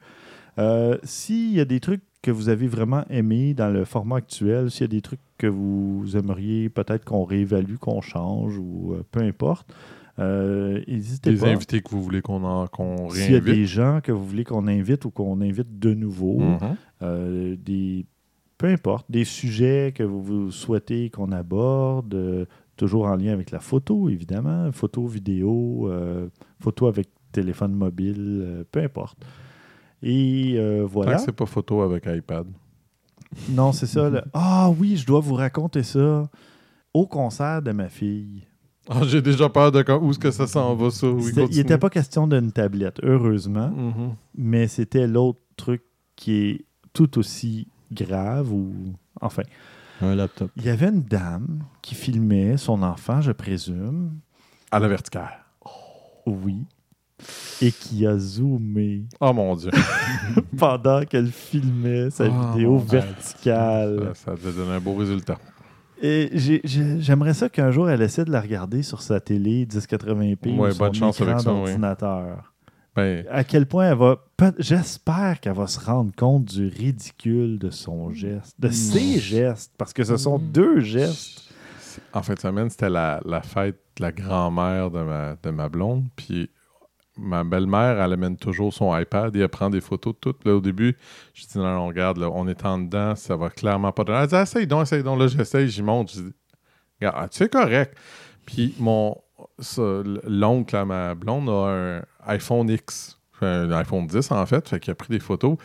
Euh, S'il y a des trucs que vous avez vraiment aimés dans le format actuel, s'il y a des trucs que vous aimeriez peut-être qu'on réévalue, qu'on change ou euh, peu importe, euh, n'hésitez Des pas. invités que vous voulez qu'on en- qu'on S'il y a réinvite. des gens que vous voulez qu'on invite ou qu'on invite de nouveau, Mhm. euh, des, peu importe, des sujets que vous, vous souhaitez qu'on aborde, euh, toujours en lien avec la photo, évidemment, photo, vidéo, photo avec téléphone mobile, peu importe. Et euh, voilà. c'est pas photo avec iPad. Non, c'est ça. le- Ah oui, je dois vous raconter ça. Au concert de ma fille. Ah, J'ai déjà peur de quand- où est-ce que ça s'en va, ça? Oui, il n'était pas question d'une tablette, heureusement, Mhm. mais c'était l'autre truc qui est tout aussi grave ou. Enfin. un laptop. Il y avait une dame qui filmait son enfant, je présume. À la verticale. Oui. Et qui a zoomé Oh mon Dieu. pendant qu'elle filmait sa Ah, vidéo verticale. ça, ça devait donner un beau résultat. Et j'ai- j'ai- j'aimerais ça qu'un jour elle essaie de la regarder sur sa télé 1080p Ouais, ou son chance écran ça, oui. d'ordinateur. Ben, À quel point elle va. J'espère qu'elle va se rendre compte du ridicule de son geste, de ses gestes, parce que ce sont deux gestes. En fin de semaine, c'était la, la fête de la grand-mère de ma, de ma blonde. Puis ma belle-mère, elle amène toujours son iPad et elle prend des photos de toutes. Là, au début, je dis non, regarde, là, on est en dedans, ça va clairement pas donner. Elle dit essaye donc, essaye donc. Là, j'essaye, j'y monte. Je dis regarde, ah, c'est correct. Puis mon l'oncle à ma blonde a un iPhone X, un iPhone 10 en fait, fait qu'il a pris des photos.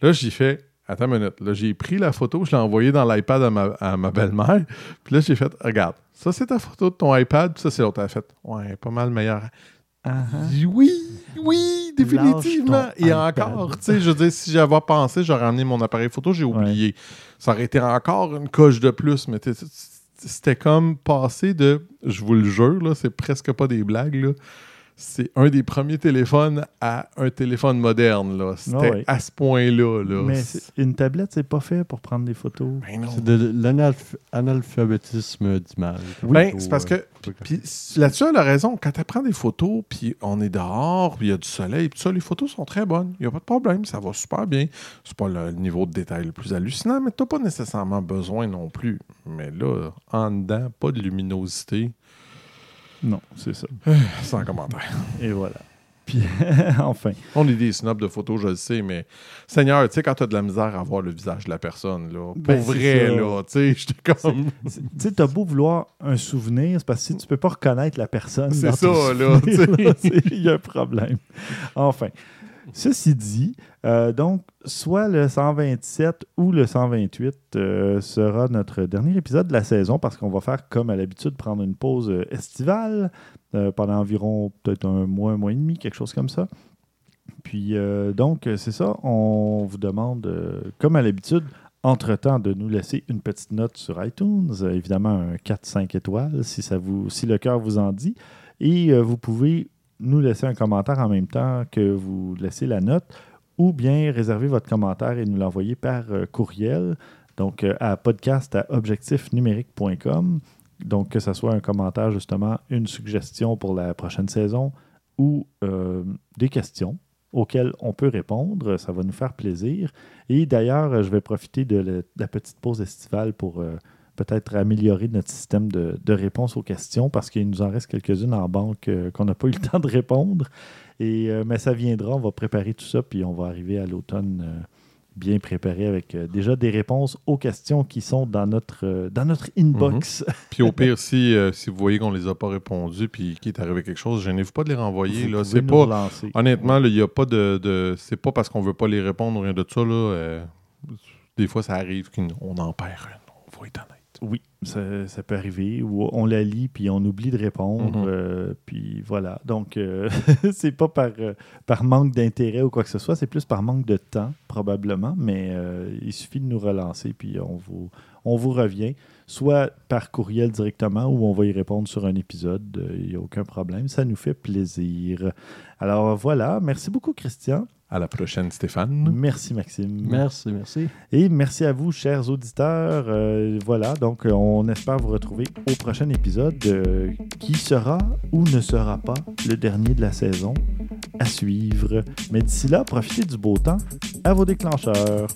Là, j'ai fait Attends une minute. Là, j'ai pris la photo, je l'ai envoyée dans l'iPad à ma, à ma belle-mère. Puis là, j'ai fait Regarde, ça, c'est ta photo de ton iPad, puis ça, c'est l'autre. Elle a fait Ouais, pas mal meilleur. Uh-huh. Oui, oui, définitivement. Et encore, tu sais, je veux dire, si j'avais pensé, j'aurais amené mon appareil photo, j'ai oublié. Ça aurait été encore une coche de plus, mais c'était comme passer de, je vous le jure, là, c'est presque pas des blagues, là, c'est un des premiers téléphones à un téléphone moderne. Là. C'était Ah ouais. à ce point-là. Là. Mais une tablette, c'est pas fait pour prendre des photos. Ben. C'est de l'analphabétisme d'image. Ben, Plutôt, c'est parce euh, que Puis là-dessus, elle a raison. Quand elle prend des photos, puis on est dehors, puis il y a du soleil, puis ça, les photos sont très bonnes. Il n'y a pas de problème, ça va super bien. C'est pas le niveau de détail le plus hallucinant, mais t'as pas nécessairement besoin non plus. Mais là, en dedans, pas de luminosité, Non, c'est ça. sans commentaire. Et voilà. Puis, enfin. On est des snobs de photos, je le sais, mais Seigneur, tu sais, quand t'as de la misère à voir le visage de la personne, là, pour Ben, vrai, ça. là, tu sais, j'étais comme... Tu sais, t'as beau vouloir un souvenir, c'est parce que si tu peux pas reconnaître la personne. C'est ça, là, tu sais. Il y a un problème. Enfin. Ceci dit, euh, donc, soit le 127 ou le 128 euh, sera notre dernier épisode de la saison parce qu'on va faire, comme à l'habitude, prendre une pause euh, estivale pendant environ peut-être un mois, un mois et demi, quelque chose comme ça. Puis, donc, c'est ça. On vous demande, comme à l'habitude, entre-temps, de nous laisser une petite note sur iTunes. Évidemment, un 4-5 étoiles, si, ça vous, si le cœur vous en dit. Et vous pouvez nous laisser un commentaire en même temps que vous laissez la note ou bien réserver votre commentaire et nous l'envoyer par euh, courriel. Donc, euh, à podcast à. Donc, que ce soit un commentaire, justement, une suggestion pour la prochaine saison ou euh, des questions auxquelles on peut répondre. Ça va nous faire plaisir. Et d'ailleurs, je vais profiter de, la petite pause estivale pour peut-être améliorer notre système de, de réponse aux questions parce qu'il nous en reste quelques-unes en banque euh, qu'on n'a pas eu le temps de répondre. Et, euh, mais ça viendra, on va préparer tout ça, puis on va arriver à l'automne euh, bien préparé avec déjà des réponses aux questions qui sont dans notre, dans notre inbox. Puis au pire, si, si vous voyez qu'on les a pas répondus, puis qu'il est arrivé quelque chose, gênez-vous pas de les renvoyer. Vous là. C'est pas... relancer. Honnêtement, il n'y a pas de, de- c'est pas parce qu'on veut pas les répondre ou rien de ça. Là, des fois, ça arrive qu'on en perd une. On va honnête. Oui, ça, ça peut arriver. Ou on la lit puis on oublie de répondre. Mhm. euh, puis voilà. Donc, euh, c'est pas par, euh, par manque d'intérêt ou quoi que ce soit. C'est plus par manque de temps, probablement. Mais euh, il suffit de nous relancer puis on vous, on vous revient. Soit par courriel directement ou on va y répondre sur un épisode. Il n'y a aucun problème. Ça nous fait plaisir. Alors voilà. Merci beaucoup, Christian. À la prochaine, Stéphane. Merci, Maxime. Merci, merci. Et merci à vous, chers auditeurs. Euh, voilà, donc euh, on espère vous retrouver au prochain épisode euh, qui sera ou ne sera pas le dernier de la saison à suivre. Mais d'ici là, profitez du beau temps à vos déclencheurs.